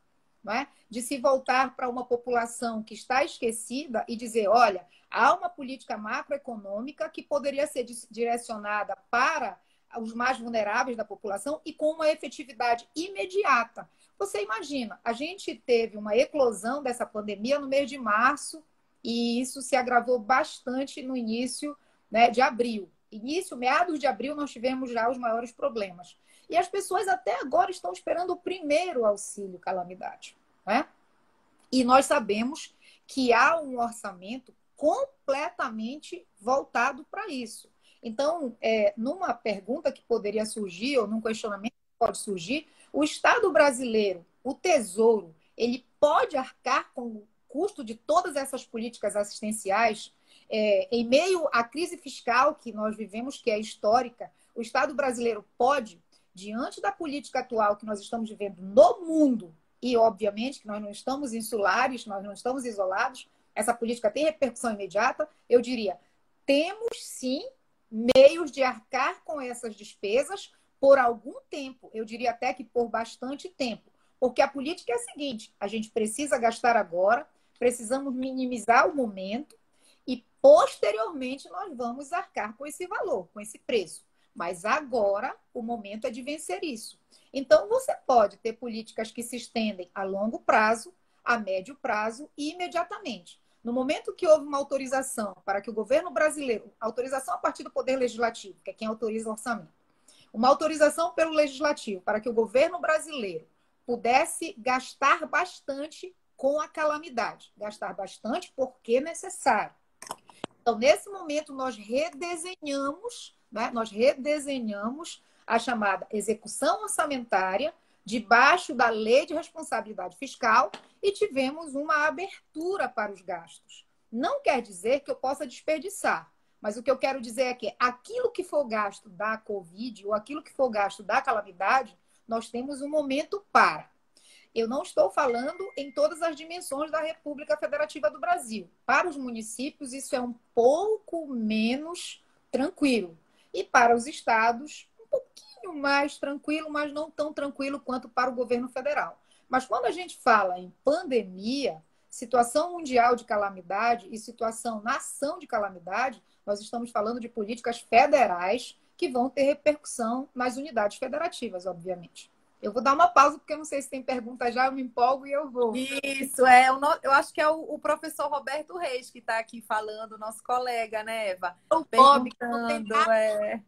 [SPEAKER 2] É? De se voltar para uma população que está esquecida e dizer: olha, há uma política macroeconômica que poderia ser direcionada para os mais vulneráveis da população e com uma efetividade imediata. Você imagina, a gente teve uma eclosão dessa pandemia no mês de março e isso se agravou bastante no início né, de abril. início, meados de abril, nós tivemos já os maiores problemas. E as pessoas até agora estão esperando o primeiro auxílio calamidade. Né? E nós sabemos que há um orçamento completamente voltado para isso. Então, é, numa pergunta que poderia surgir, ou num questionamento que pode surgir, o Estado brasileiro, o Tesouro, ele pode arcar com o custo de todas essas políticas assistenciais é, em meio à crise fiscal que nós vivemos, que é histórica, o Estado brasileiro pode, diante da política atual que nós estamos vivendo no mundo, e obviamente que nós não estamos insulares, nós não estamos isolados, essa política tem repercussão imediata, eu diria, temos sim meios de arcar com essas despesas por algum tempo, eu diria até que por bastante tempo. Porque a política é a seguinte: a gente precisa gastar agora, precisamos minimizar o momento e posteriormente nós vamos arcar com esse valor, com esse preço. Mas agora o momento é de vencer isso. Então você pode ter políticas que se estendem a longo prazo, a médio prazo e imediatamente. No momento que houve uma autorização para que o governo brasileiro, autorização a partir do Poder Legislativo, que é quem autoriza o orçamento, uma autorização pelo Legislativo para que o governo brasileiro pudesse gastar bastante com a calamidade. Gastar bastante porque necessário. Então, nesse momento, nós redesenhamos, né? nós redesenhamos a chamada execução orçamentária debaixo da lei de responsabilidade fiscal e tivemos uma abertura para os gastos. Não quer dizer que eu possa desperdiçar, mas o que eu quero dizer é que aquilo que for gasto da Covid ou aquilo que for gasto da calamidade, nós temos um momento para. Eu não estou falando em todas as dimensões da República Federativa do Brasil. Para os municípios, isso é um pouco menos tranquilo. E para os estados, um pouquinho mais tranquilo, mas não tão tranquilo quanto para o governo federal. Mas quando a gente fala em pandemia, situação mundial de calamidade e situação nação de calamidade, nós estamos falando de políticas federais que vão ter repercussão nas unidades federativas, obviamente. Eu vou dar uma pausa, porque eu não sei se tem pergunta já, eu me empolgo e eu vou.
[SPEAKER 1] Isso, é. Eu acho que é o, professor Roberto Reis que está aqui falando, nosso colega, né, Eva?
[SPEAKER 2] O Bob, que não tem nada, é...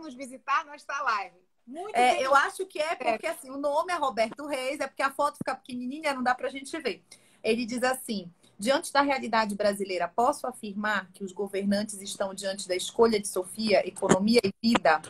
[SPEAKER 2] nos visitar nesta live.
[SPEAKER 1] Muito é, eu acho que é porque assim, o nome é Roberto Reis, é porque a foto fica pequenininha, não dá para a gente ver. Ele diz assim: Diante da realidade brasileira, posso afirmar que os governantes estão diante da escolha de Sofia, economia e vida?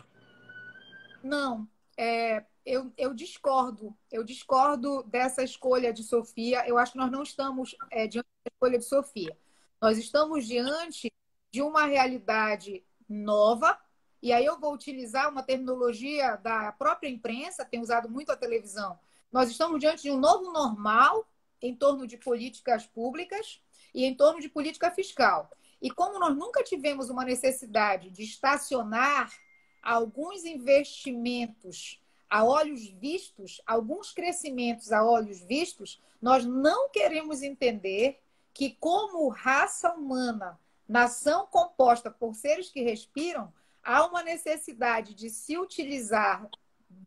[SPEAKER 2] Não, é, eu, eu, discordo. Eu discordo dessa escolha de Sofia. Eu acho que nós não estamos é, diante da escolha de Sofia. Nós estamos diante de uma realidade nova. E aí eu vou utilizar uma terminologia da própria imprensa, tem usado muito a televisão. Nós estamos diante de um novo normal em torno de políticas públicas e em torno de política fiscal. E como nós nunca tivemos uma necessidade de estacionar alguns investimentos a olhos vistos, alguns crescimentos a olhos vistos, nós não queremos entender que, como raça humana, nação composta por seres que respiram, há uma necessidade de se utilizar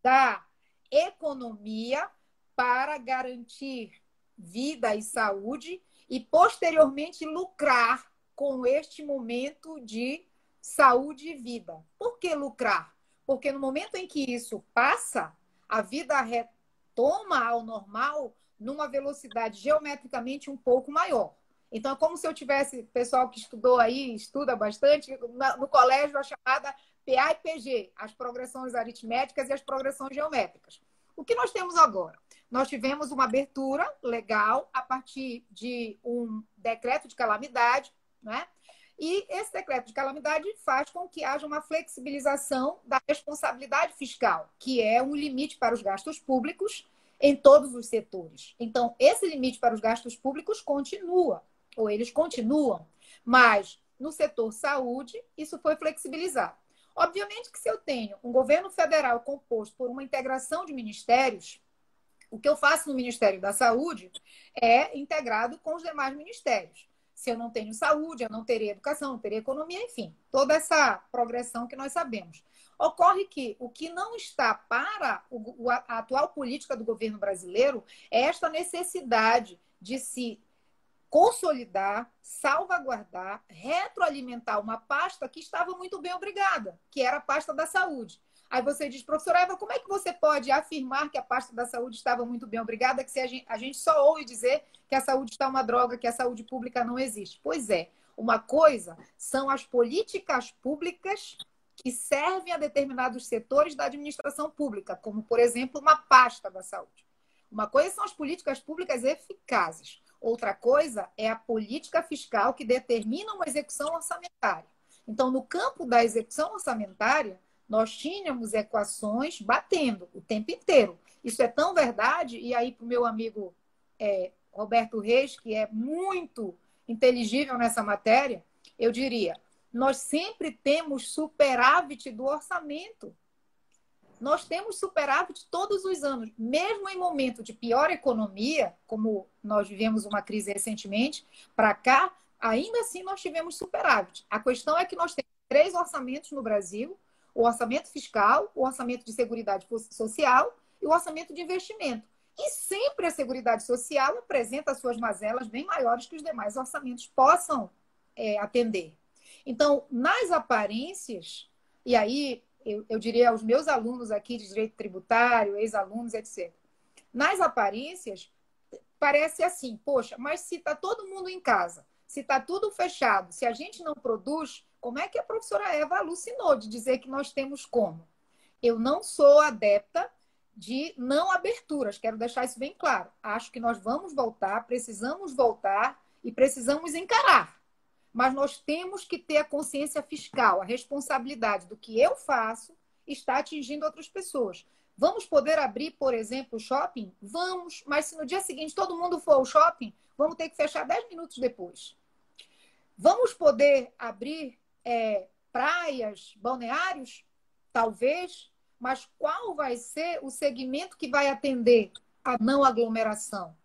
[SPEAKER 2] da economia para garantir vida e saúde e posteriormente lucrar com este momento de saúde e vida. Por que lucrar? Porque no momento em que isso passa, a vida retoma ao normal numa velocidade geometricamente um pouco maior. Então, é como se eu tivesse, pessoal que estudou aí, estuda bastante, no colégio a chamada PA e PG, as progressões aritméticas e as progressões geométricas. O que nós temos agora? Nós tivemos uma abertura legal a partir de um decreto de calamidade, né? E esse decreto de calamidade faz com que haja uma flexibilização da responsabilidade fiscal, que é um limite para os gastos públicos em todos os setores. Então, esse limite para os gastos públicos continua, ou eles continuam, mas no setor saúde, isso foi flexibilizado. Obviamente que se eu tenho um governo federal composto por uma integração de ministérios, o que eu faço no Ministério da Saúde é integrado com os demais ministérios. Se eu não tenho saúde, eu não terei educação, não terei economia, enfim, toda essa progressão que nós sabemos. Ocorre que o que não está para a atual política do governo brasileiro é esta necessidade de se consolidar, salvaguardar, retroalimentar uma pasta que estava muito bem obrigada, que era a pasta da saúde. Aí você diz, professora Eva, como é que você pode afirmar que a pasta da saúde estava muito bem obrigada, que se a gente, a gente só ouve dizer que a saúde está uma droga, que a saúde pública não existe? Pois é, uma coisa são as políticas públicas que servem a determinados setores da administração pública, como, por exemplo, uma pasta da saúde. Uma coisa são as políticas públicas eficazes. Outra coisa é a política fiscal que determina uma execução orçamentária. Então, no campo da execução orçamentária, nós tínhamos equações batendo o tempo inteiro. Isso é tão verdade, e aí para o meu amigo é, Roberto Reis, que é muito inteligível nessa matéria, eu diria: nós sempre temos superávit do orçamento. Nós temos superávit todos os anos, mesmo em momento de pior economia, como nós vivemos uma crise recentemente, para cá, ainda assim nós tivemos superávit. A questão é que nós temos três orçamentos no Brasil: o orçamento fiscal, o orçamento de seguridade social e o orçamento de investimento. E sempre a Seguridade Social apresenta suas mazelas bem maiores que os demais orçamentos possam é, atender. Então, nas aparências, e aí eu, eu diria aos meus alunos aqui de direito tributário, ex-alunos, etc. Nas aparências, parece assim, poxa, mas se está todo mundo em casa, se está tudo fechado, se a gente não produz, como é que a professora Eva alucinou de dizer que nós temos como? Eu não sou adepta de não aberturas, quero deixar isso bem claro. Acho que nós vamos voltar, precisamos voltar e precisamos encarar mas nós temos que ter a consciência fiscal, a responsabilidade do que eu faço está atingindo outras pessoas. Vamos poder abrir, por exemplo, o shopping? Vamos, mas se no dia seguinte todo mundo for ao shopping, vamos ter que fechar 10 minutos depois. Vamos poder abrir é, praias, balneários? Talvez, mas qual vai ser o segmento que vai atender a não aglomeração?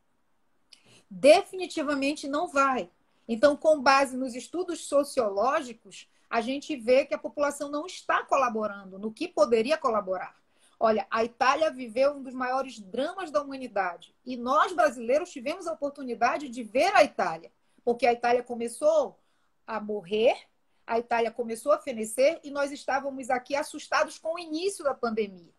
[SPEAKER 2] Definitivamente não vai. Então, com base nos estudos sociológicos, a gente vê que a população não está colaborando no que poderia colaborar. Olha, a Itália viveu um dos maiores dramas da humanidade e nós brasileiros tivemos a oportunidade de ver a Itália, porque a Itália começou a morrer, a Itália começou a fenecer e nós estávamos aqui assustados com o início da pandemia.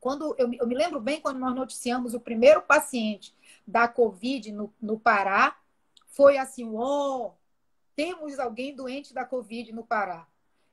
[SPEAKER 2] Quando eu, eu me lembro bem quando nós noticiamos o primeiro paciente da Covid no, no Pará, foi assim, oh, temos alguém doente da Covid no Pará.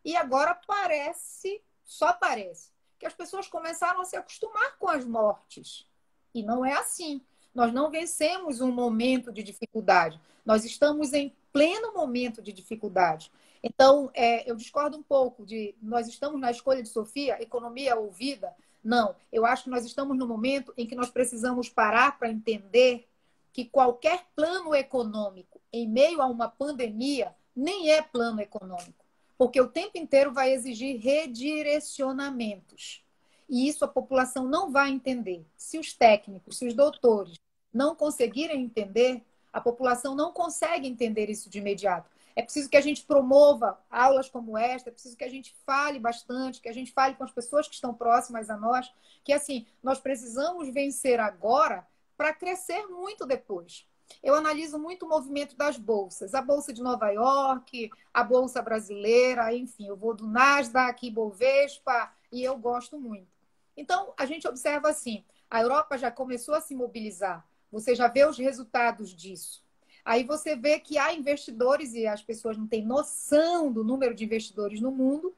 [SPEAKER 2] E agora parece, só parece, que as pessoas começaram a se acostumar com as mortes. E não é assim. Nós não vencemos um momento de dificuldade. Nós estamos em pleno momento de dificuldade. Então, é, eu discordo um pouco de nós estamos na escolha de Sofia, economia ouvida. Não, eu acho que nós estamos no momento em que nós precisamos parar para entender que qualquer plano econômico em meio a uma pandemia nem é plano econômico, porque o tempo inteiro vai exigir redirecionamentos. E isso a população não vai entender. Se os técnicos, se os doutores não conseguirem entender, a população não consegue entender isso de imediato. É preciso que a gente promova aulas como esta, é preciso que a gente fale bastante, que a gente fale com as pessoas que estão próximas a nós, que assim, nós precisamos vencer agora para crescer muito depois. Eu analiso muito o movimento das bolsas, a bolsa de Nova York, a bolsa brasileira, enfim, eu vou do Nasdaq, Bovespa e eu gosto muito. Então, a gente observa assim, a Europa já começou a se mobilizar. Você já vê os resultados disso. Aí você vê que há investidores e as pessoas não têm noção do número de investidores no mundo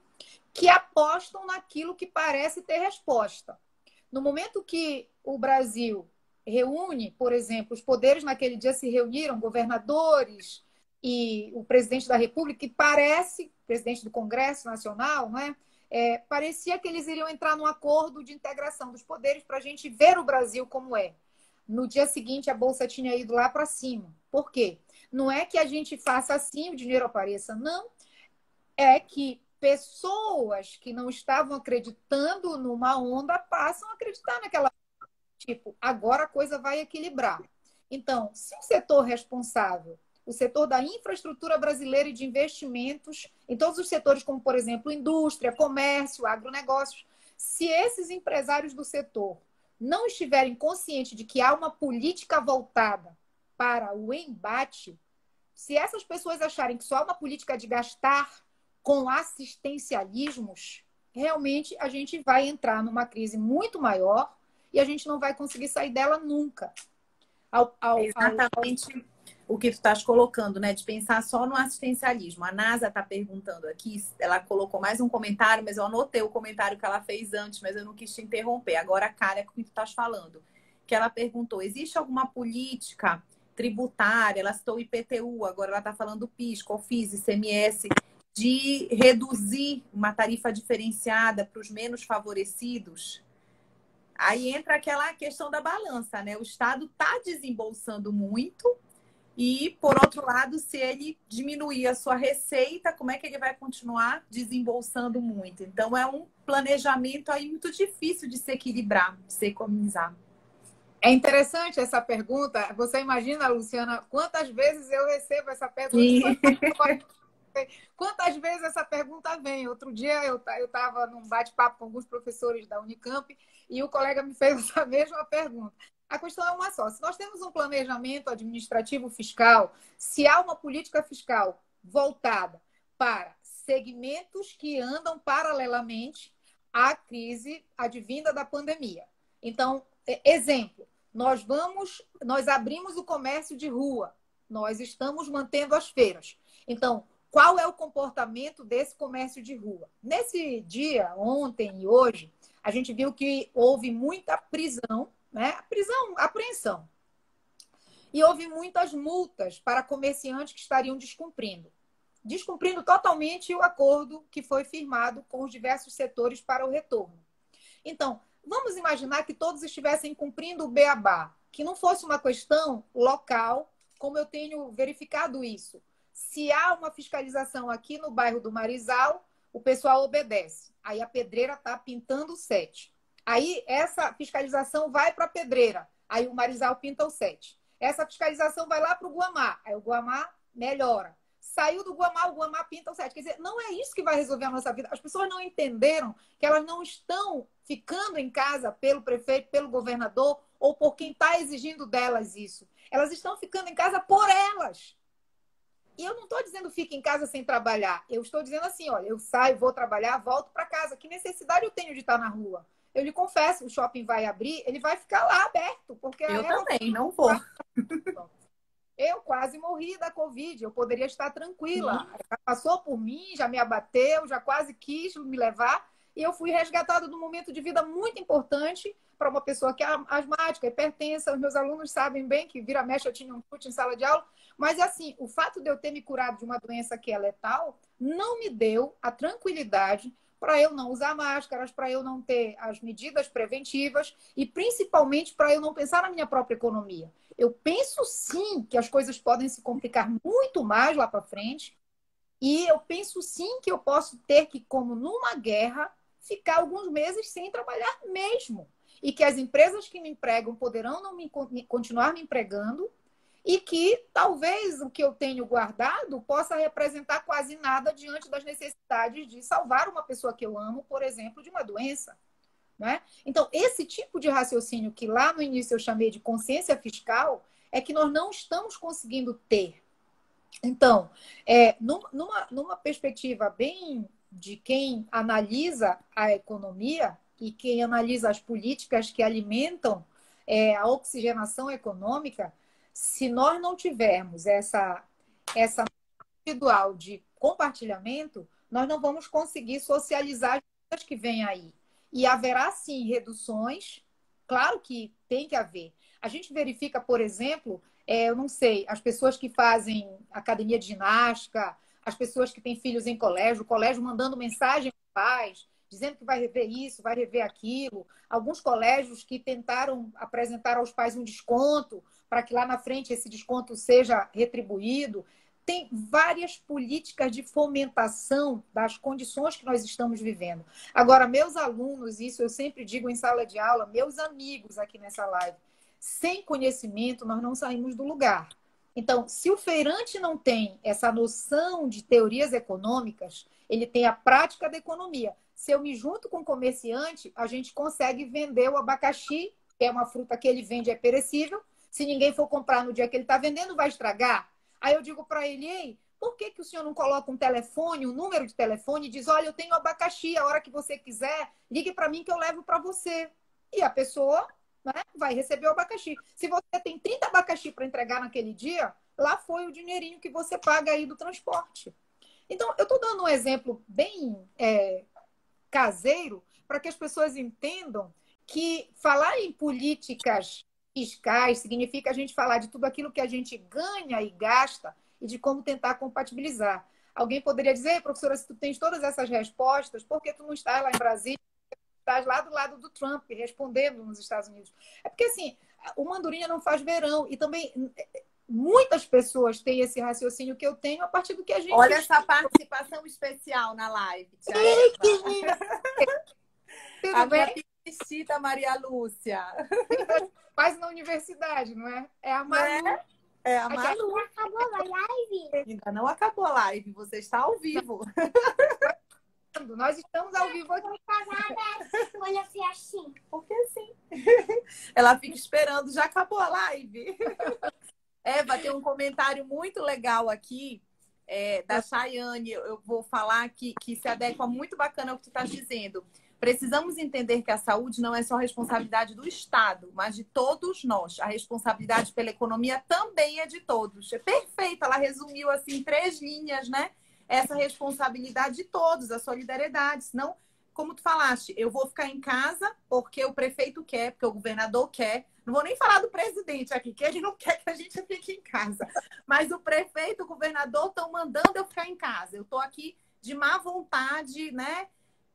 [SPEAKER 2] que apostam naquilo que parece ter resposta. No momento que o Brasil reúne, por exemplo, os poderes naquele dia se reuniram, governadores e o presidente da República, que parece, presidente do Congresso Nacional, não é? é parecia que eles iriam entrar num acordo de integração dos poderes para a gente ver o Brasil como é. No dia seguinte, a Bolsa tinha ido lá para cima. Por quê? Não é que a gente faça assim o dinheiro apareça, não. É que pessoas que não estavam acreditando numa onda passam a acreditar naquela Tipo, agora a coisa vai equilibrar. Então, se o setor responsável, o setor da infraestrutura brasileira e de investimentos, em todos os setores, como, por exemplo, indústria, comércio, agronegócios, se esses empresários do setor não estiverem conscientes de que há uma política voltada para o embate, se essas pessoas acharem que só uma política de gastar com assistencialismos, realmente a gente vai entrar numa crise muito maior e a gente não vai conseguir sair dela nunca.
[SPEAKER 1] Ao, ao, Exatamente ao... o que tu estás colocando, né? De pensar só no assistencialismo. A NASA está perguntando aqui, ela colocou mais um comentário, mas eu anotei o comentário que ela fez antes, mas eu não quis te interromper. Agora, cara, é o que tu estás falando. Que ela perguntou: existe alguma política tributária? Ela citou o IPTU, agora ela está falando PIS, COFIS, ICMS, de reduzir uma tarifa diferenciada para os menos favorecidos? Aí entra aquela questão da balança, né? O Estado está desembolsando muito e, por outro lado, se ele diminuir a sua receita, como é que ele vai continuar desembolsando muito? Então, é um planejamento aí muito difícil de se equilibrar, de se economizar.
[SPEAKER 2] É interessante essa pergunta. Você imagina, Luciana, quantas vezes eu recebo essa pergunta? Quantas vezes essa pergunta vem? Outro dia eu estava num bate-papo com alguns professores da Unicamp e o colega me fez essa mesma pergunta. A questão é uma só. Se nós temos um planejamento administrativo fiscal, se há uma política fiscal voltada para segmentos que andam paralelamente à crise advinda da pandemia. Então, exemplo, nós vamos, nós abrimos o comércio de rua, nós estamos mantendo as feiras. Então, qual é o comportamento desse comércio de rua? Nesse dia, ontem e hoje, a gente viu que houve muita prisão, né? Prisão, apreensão. E houve muitas multas para comerciantes que estariam descumprindo. Descumprindo totalmente o acordo que foi firmado com os diversos setores para o retorno. Então, vamos imaginar que todos estivessem cumprindo o beabá, que não fosse uma questão local, como eu tenho verificado isso se há uma fiscalização aqui no bairro do Marizal, o pessoal obedece. Aí a pedreira está pintando o sete. Aí essa fiscalização vai para a pedreira. Aí o Marizal pinta o sete. Essa fiscalização vai lá para o Guamá. Aí o Guamá melhora. Saiu do Guamá, o Guamá pinta o sete. Quer dizer, não é isso que vai resolver a nossa vida. As pessoas não entenderam que elas não estão ficando em casa pelo prefeito, pelo governador ou por quem está exigindo delas isso. Elas estão ficando em casa por elas. E eu não estou dizendo fique em casa sem trabalhar. Eu estou dizendo assim, olha, eu saio, vou trabalhar, volto para casa. Que necessidade eu tenho de estar na rua? Eu lhe confesso, o shopping vai abrir, ele vai ficar lá aberto, porque
[SPEAKER 1] eu também não vou.
[SPEAKER 2] Eu quase morri da Covid, eu poderia estar tranquila. Já passou por mim, já me abateu, já quase quis me levar. E eu fui resgatada de um momento de vida muito importante para uma pessoa que é asmática, hipertensa. Os meus alunos sabem bem que vira mexe eu tinha um chute em sala de aula. Mas, assim, o fato de eu ter me curado de uma doença que é letal não me deu a tranquilidade para eu não usar máscaras, para eu não ter as medidas preventivas e principalmente para eu não pensar na minha própria economia. Eu penso sim que as coisas podem se complicar muito mais lá para frente e eu penso sim que eu posso ter que, como numa guerra, ficar alguns meses sem trabalhar mesmo. E que as empresas que me empregam poderão não me, continuar me empregando e que talvez o que eu tenho guardado possa representar quase nada diante das necessidades de salvar uma pessoa que eu amo, por exemplo, de uma doença. Né? Então, esse tipo de raciocínio que lá no início eu chamei de consciência fiscal é que nós não estamos conseguindo ter. Então, é, numa, numa perspectiva bem de quem analisa a economia e quem analisa as políticas que alimentam é, a oxigenação econômica, se nós não tivermos essa, essa individual de compartilhamento, nós não vamos conseguir socializar as que vêm aí. E haverá sim reduções, claro que tem que haver. A gente verifica, por exemplo, é, eu não sei, as pessoas que fazem academia de ginástica, as pessoas que têm filhos em colégio, o colégio mandando mensagem para pais, dizendo que vai rever isso, vai rever aquilo. Alguns colégios que tentaram apresentar aos pais um desconto para que lá na frente esse desconto seja retribuído. Tem várias políticas de fomentação das condições que nós estamos vivendo. Agora, meus alunos, isso eu sempre digo em sala de aula, meus amigos aqui nessa live, sem conhecimento nós não saímos do lugar. Então, se o feirante não tem essa noção de teorias econômicas, ele tem a prática da economia. Se eu me junto com o comerciante, a gente consegue vender o abacaxi, que é uma fruta que ele vende, é perecível, se ninguém for comprar no dia que ele está vendendo, vai estragar. Aí eu digo para ele, ei, por que, que o senhor não coloca um telefone, um número de telefone e diz, olha, eu tenho abacaxi, a hora que você quiser, ligue para mim que eu levo para você. E a pessoa né, vai receber o abacaxi. Se você tem 30 abacaxi para entregar naquele dia, lá foi o dinheirinho que você paga aí do transporte. Então, eu estou dando um exemplo bem é, caseiro para que as pessoas entendam que falar em políticas fiscais significa a gente falar de tudo aquilo que a gente ganha e gasta e de como tentar compatibilizar. Alguém poderia dizer, professora, se tu tens todas essas respostas, por que tu não estás lá em Brasília? Estás lá do lado do Trump, respondendo nos Estados Unidos. É porque, assim, o Mandurinha não faz verão. E também muitas pessoas têm esse raciocínio que eu tenho a partir do que a gente.
[SPEAKER 1] Olha essa participação especial na live. Tudo a bem? Minha Maria Lúcia.
[SPEAKER 2] Faz na universidade, não é? É a Malu. É,
[SPEAKER 1] é a Malu. Ainda acabou a live? Ainda não acabou a live. Você está ao vivo.
[SPEAKER 2] Nós estamos ao vivo aqui.
[SPEAKER 3] Olha assim.
[SPEAKER 1] Porque sim. Ela fica esperando, já acabou a live. Eva, tem um comentário muito legal aqui é, da Chayane. Eu vou falar que, que se adequa muito bacana ao que tu estás dizendo. Precisamos entender que a saúde não é só responsabilidade do Estado, mas de todos nós. A responsabilidade pela economia também é de todos. É perfeito, ela resumiu assim três linhas, né? Essa responsabilidade de todos, a solidariedade. Senão, como tu falaste, eu vou ficar em casa porque o prefeito quer, porque o governador quer, não vou nem falar do presidente aqui, que ele não quer que a gente fique em casa. Mas o prefeito, o governador estão mandando eu ficar em casa. Eu estou aqui de má vontade, né?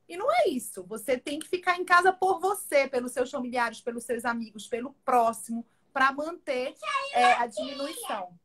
[SPEAKER 1] E não é isso. Você tem que ficar em casa por você, pelos seus familiares, pelos seus amigos, pelo próximo, para manter é, a diminuição.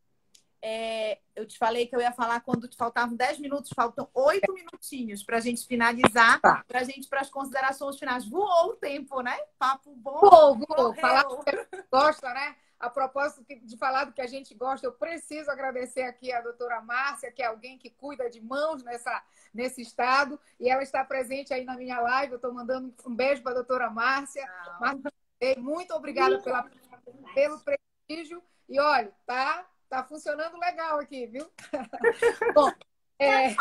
[SPEAKER 1] É, eu te falei que eu ia falar quando faltavam 10 minutos, faltam 8 minutinhos para a gente finalizar, tá. para a gente para as considerações finais. Voou o tempo, né? Papo bom.
[SPEAKER 2] Voou, voou. Falar que gosta, né? A propósito de falar do que a gente gosta, eu preciso agradecer aqui a doutora Márcia, que é alguém que cuida de mãos nessa, nesse estado, e ela está presente aí na minha live. Eu estou mandando um beijo para a doutora Márcia. Márcia. Muito obrigada pela, pelo prestígio. E olha, tá Tá funcionando legal aqui, viu? Bom, é...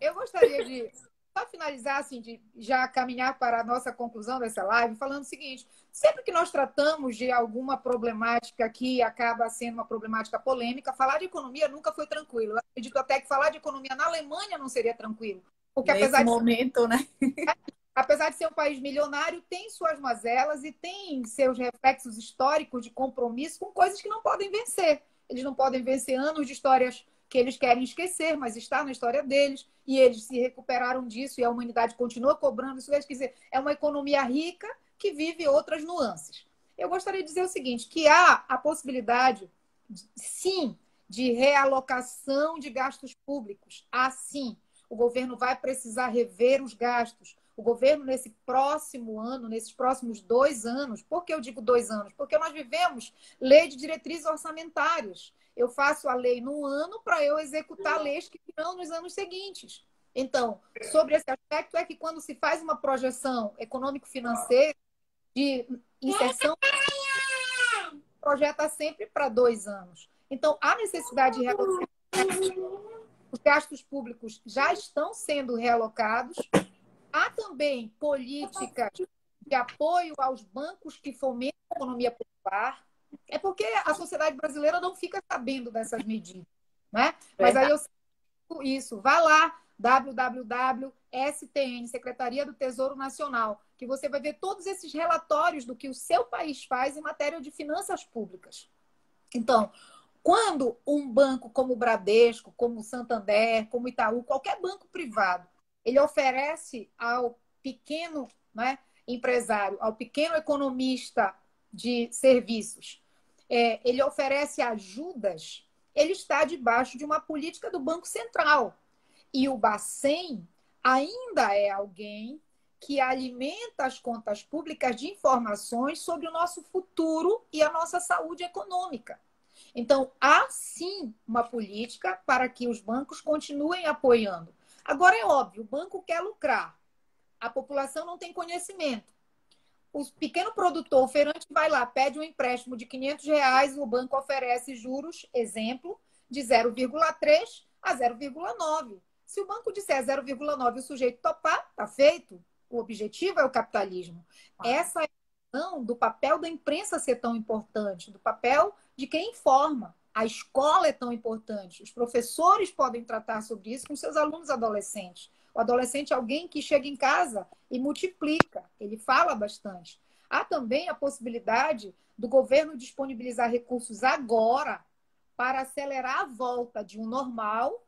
[SPEAKER 2] eu gostaria de só finalizar, assim, de já caminhar para a nossa conclusão dessa live, falando o seguinte: sempre que nós tratamos de alguma problemática que acaba sendo uma problemática polêmica, falar de economia nunca foi tranquilo. Eu acredito até que falar de economia na Alemanha não seria tranquilo.
[SPEAKER 1] Porque Nesse apesar momento, de... né?
[SPEAKER 2] apesar de ser um país milionário, tem suas mazelas e tem seus reflexos históricos de compromisso com coisas que não podem vencer. Eles não podem vencer anos de histórias que eles querem esquecer, mas está na história deles, e eles se recuperaram disso e a humanidade continua cobrando isso. Quer dizer, é uma economia rica que vive outras nuances. Eu gostaria de dizer o seguinte, que há a possibilidade, sim, de realocação de gastos públicos. Há sim. O governo vai precisar rever os gastos o governo, nesse próximo ano, nesses próximos dois anos, por que eu digo dois anos? Porque nós vivemos lei de diretrizes orçamentárias. Eu faço a lei num ano para eu executar leis que virão nos anos seguintes. Então, sobre esse aspecto, é que quando se faz uma projeção econômico-financeira de inserção, projeta sempre para dois anos. Então, há necessidade de realocar. Os gastos públicos já estão sendo realocados, Há também políticas de apoio aos bancos que fomentam a economia popular. É porque a sociedade brasileira não fica sabendo dessas medidas. Né? Mas aí eu isso. Vá lá, www.stn, Secretaria do Tesouro Nacional, que você vai ver todos esses relatórios do que o seu país faz em matéria de finanças públicas. Então, quando um banco como o Bradesco, como o Santander, como o Itaú, qualquer banco privado, ele oferece ao pequeno né, empresário, ao pequeno economista de serviços, é, ele oferece ajudas, ele está debaixo de uma política do Banco Central. E o Bacen ainda é alguém que alimenta as contas públicas de informações sobre o nosso futuro e a nossa saúde econômica. Então, há sim uma política para que os bancos continuem apoiando. Agora é óbvio, o banco quer lucrar. A população não tem conhecimento. o pequeno produtor, o feirante, vai lá, pede um empréstimo de 500 reais, o banco oferece juros, exemplo, de 0,3 a 0,9. Se o banco disser 0,9 e o sujeito topar, está feito. O objetivo é o capitalismo. Ah. Essa é a questão do papel da imprensa ser tão importante, do papel de quem informa. A escola é tão importante. Os professores podem tratar sobre isso com seus alunos adolescentes. O adolescente é alguém que chega em casa e multiplica, ele fala bastante. Há também a possibilidade do governo disponibilizar recursos agora para acelerar a volta de um normal,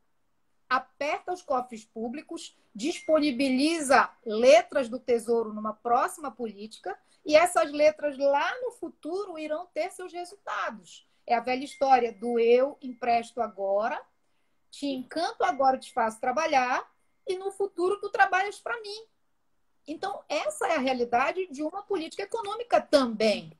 [SPEAKER 2] aperta os cofres públicos, disponibiliza letras do Tesouro numa próxima política e essas letras lá no futuro irão ter seus resultados. É a velha história do eu empresto agora, te encanto agora, te faço trabalhar e no futuro tu trabalhas para mim. Então, essa é a realidade de uma política econômica também.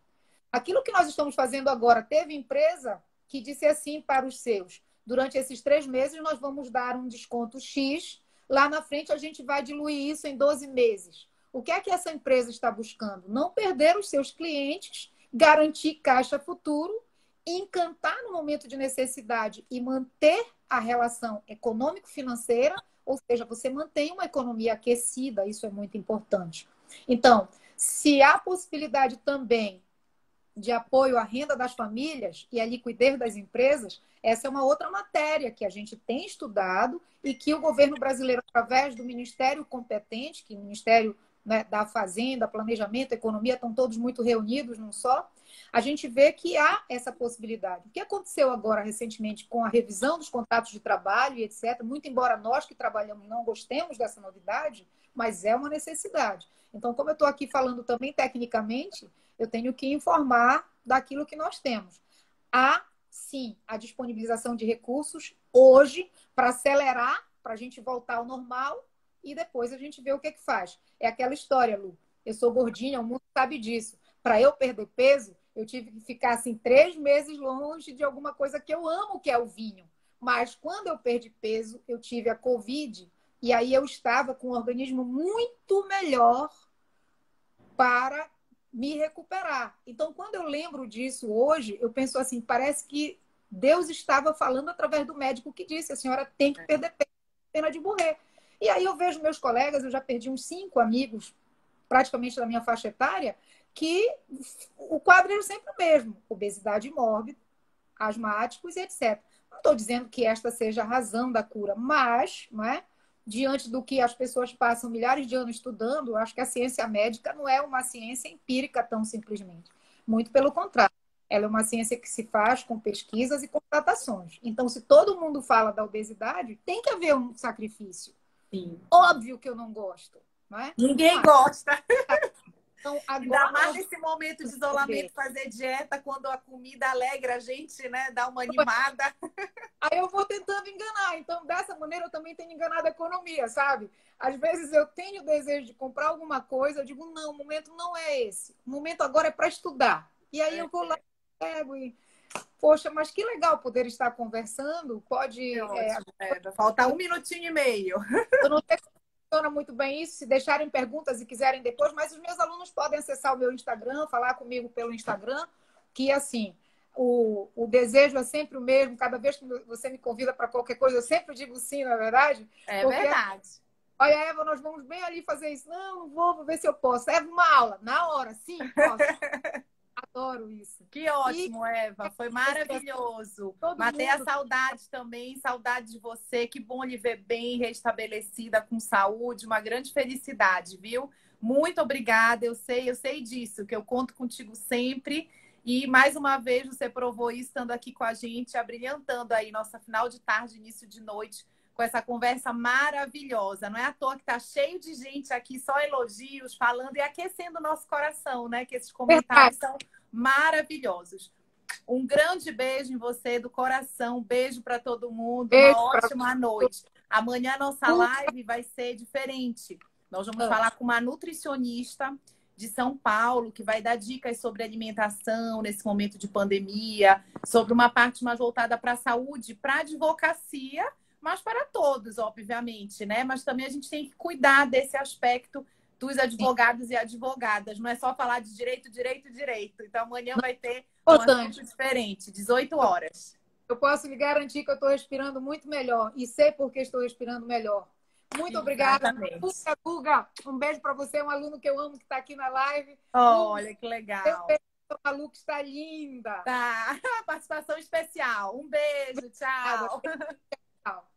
[SPEAKER 2] Aquilo que nós estamos fazendo agora, teve empresa que disse assim para os seus: durante esses três meses nós vamos dar um desconto X, lá na frente a gente vai diluir isso em 12 meses. O que é que essa empresa está buscando? Não perder os seus clientes, garantir caixa futuro, encantar no momento de necessidade e manter a relação econômico-financeira ou seja, você mantém uma economia aquecida, isso é muito importante. Então, se há possibilidade também de apoio à renda das famílias e à liquidez das empresas, essa é uma outra matéria que a gente tem estudado e que o governo brasileiro, através do ministério competente, que é o Ministério né, da Fazenda, Planejamento, Economia, estão todos muito reunidos num só, a gente vê que há essa possibilidade. O que aconteceu agora recentemente com a revisão dos contratos de trabalho e etc., muito embora nós que trabalhamos não gostemos dessa novidade, mas é uma necessidade. Então, como eu estou aqui falando também tecnicamente, eu tenho que informar daquilo que nós temos. Há, sim, a disponibilização de recursos hoje para acelerar, para a gente voltar ao normal e depois a gente vê o que, que faz. É aquela história, Lu. Eu sou gordinha, o mundo sabe disso. Para eu perder peso, eu tive que ficar assim três meses longe de alguma coisa que eu amo, que é o vinho. Mas quando eu perdi peso, eu tive a Covid e aí eu estava com um organismo muito melhor para me recuperar. Então, quando eu lembro disso hoje, eu penso assim, parece que Deus estava falando através do médico que disse: a senhora tem que perder peso, pena de morrer. E aí eu vejo meus colegas, eu já perdi uns cinco amigos, praticamente da minha faixa etária, que o quadro era sempre o mesmo: obesidade mórbida, asmáticos e etc. Não estou dizendo que esta seja a razão da cura, mas, não é? diante do que as pessoas passam milhares de anos estudando, acho que a ciência médica não é uma ciência empírica tão simplesmente. Muito pelo contrário. Ela é uma ciência que se faz com pesquisas e constatações. Então, se todo mundo fala da obesidade, tem que haver um sacrifício. Sim. Óbvio que eu não gosto. Não é?
[SPEAKER 1] Ninguém Mas, gosta. Então, agora... Ainda mais nesse momento de isolamento, fazer dieta, quando a comida alegra a gente, né? Dá uma animada.
[SPEAKER 2] Aí eu vou tentando enganar. Então, dessa maneira, eu também tenho enganado a economia, sabe? Às vezes eu tenho desejo de comprar alguma coisa, eu digo, não, o momento não é esse. O momento agora é para estudar. E aí é. eu vou lá, pego e. Poxa, mas que legal poder estar conversando. Pode.
[SPEAKER 1] É, é, faltar um minutinho e meio.
[SPEAKER 2] Eu não tenho funciona muito bem isso, se deixarem perguntas e quiserem depois, mas os meus alunos podem acessar o meu Instagram, falar comigo pelo Instagram, que assim, o, o desejo é sempre o mesmo, cada vez que você me convida para qualquer coisa, eu sempre digo sim, na é verdade.
[SPEAKER 1] É porque, verdade.
[SPEAKER 2] Olha, Eva, nós vamos bem ali fazer isso. Não, não vou, vou ver se eu posso. Eva, uma aula, na hora, sim, posso. Adoro isso.
[SPEAKER 1] Que ótimo, e... Eva. Foi maravilhoso. Todo Matei mundo... a saudade também, saudade de você. Que bom lhe ver bem, restabelecida, com saúde. Uma grande felicidade, viu? Muito obrigada. Eu sei, eu sei disso, que eu conto contigo sempre. E mais uma vez você provou isso estando aqui com a gente, abrilhantando aí nossa final de tarde, início de noite, com essa conversa maravilhosa. Não é à toa que tá cheio de gente aqui, só elogios, falando e aquecendo o nosso coração, né? Que esses comentários são maravilhosos. Um grande beijo em você do coração. Beijo para todo mundo. Beijo uma ótima noite. Amanhã nossa live vai ser diferente. Nós vamos falar com uma nutricionista de São Paulo, que vai dar dicas sobre alimentação nesse momento de pandemia, sobre uma parte mais voltada para a saúde, para advocacia mas para todos, obviamente, né? Mas também a gente tem que cuidar desse aspecto dos advogados Sim. e advogadas. Não é só falar de direito, direito, direito. Então amanhã vai ter um assunto diferente, 18 horas.
[SPEAKER 2] Eu posso lhe garantir que eu estou respirando muito melhor e sei por que estou respirando melhor. Muito obrigada, Guga, Guga. Um beijo para você, um aluno que eu amo que está aqui na live.
[SPEAKER 1] olha que legal.
[SPEAKER 2] A Lu que está linda.
[SPEAKER 1] Tá, participação especial. Um beijo, tchau.
[SPEAKER 2] Tchau.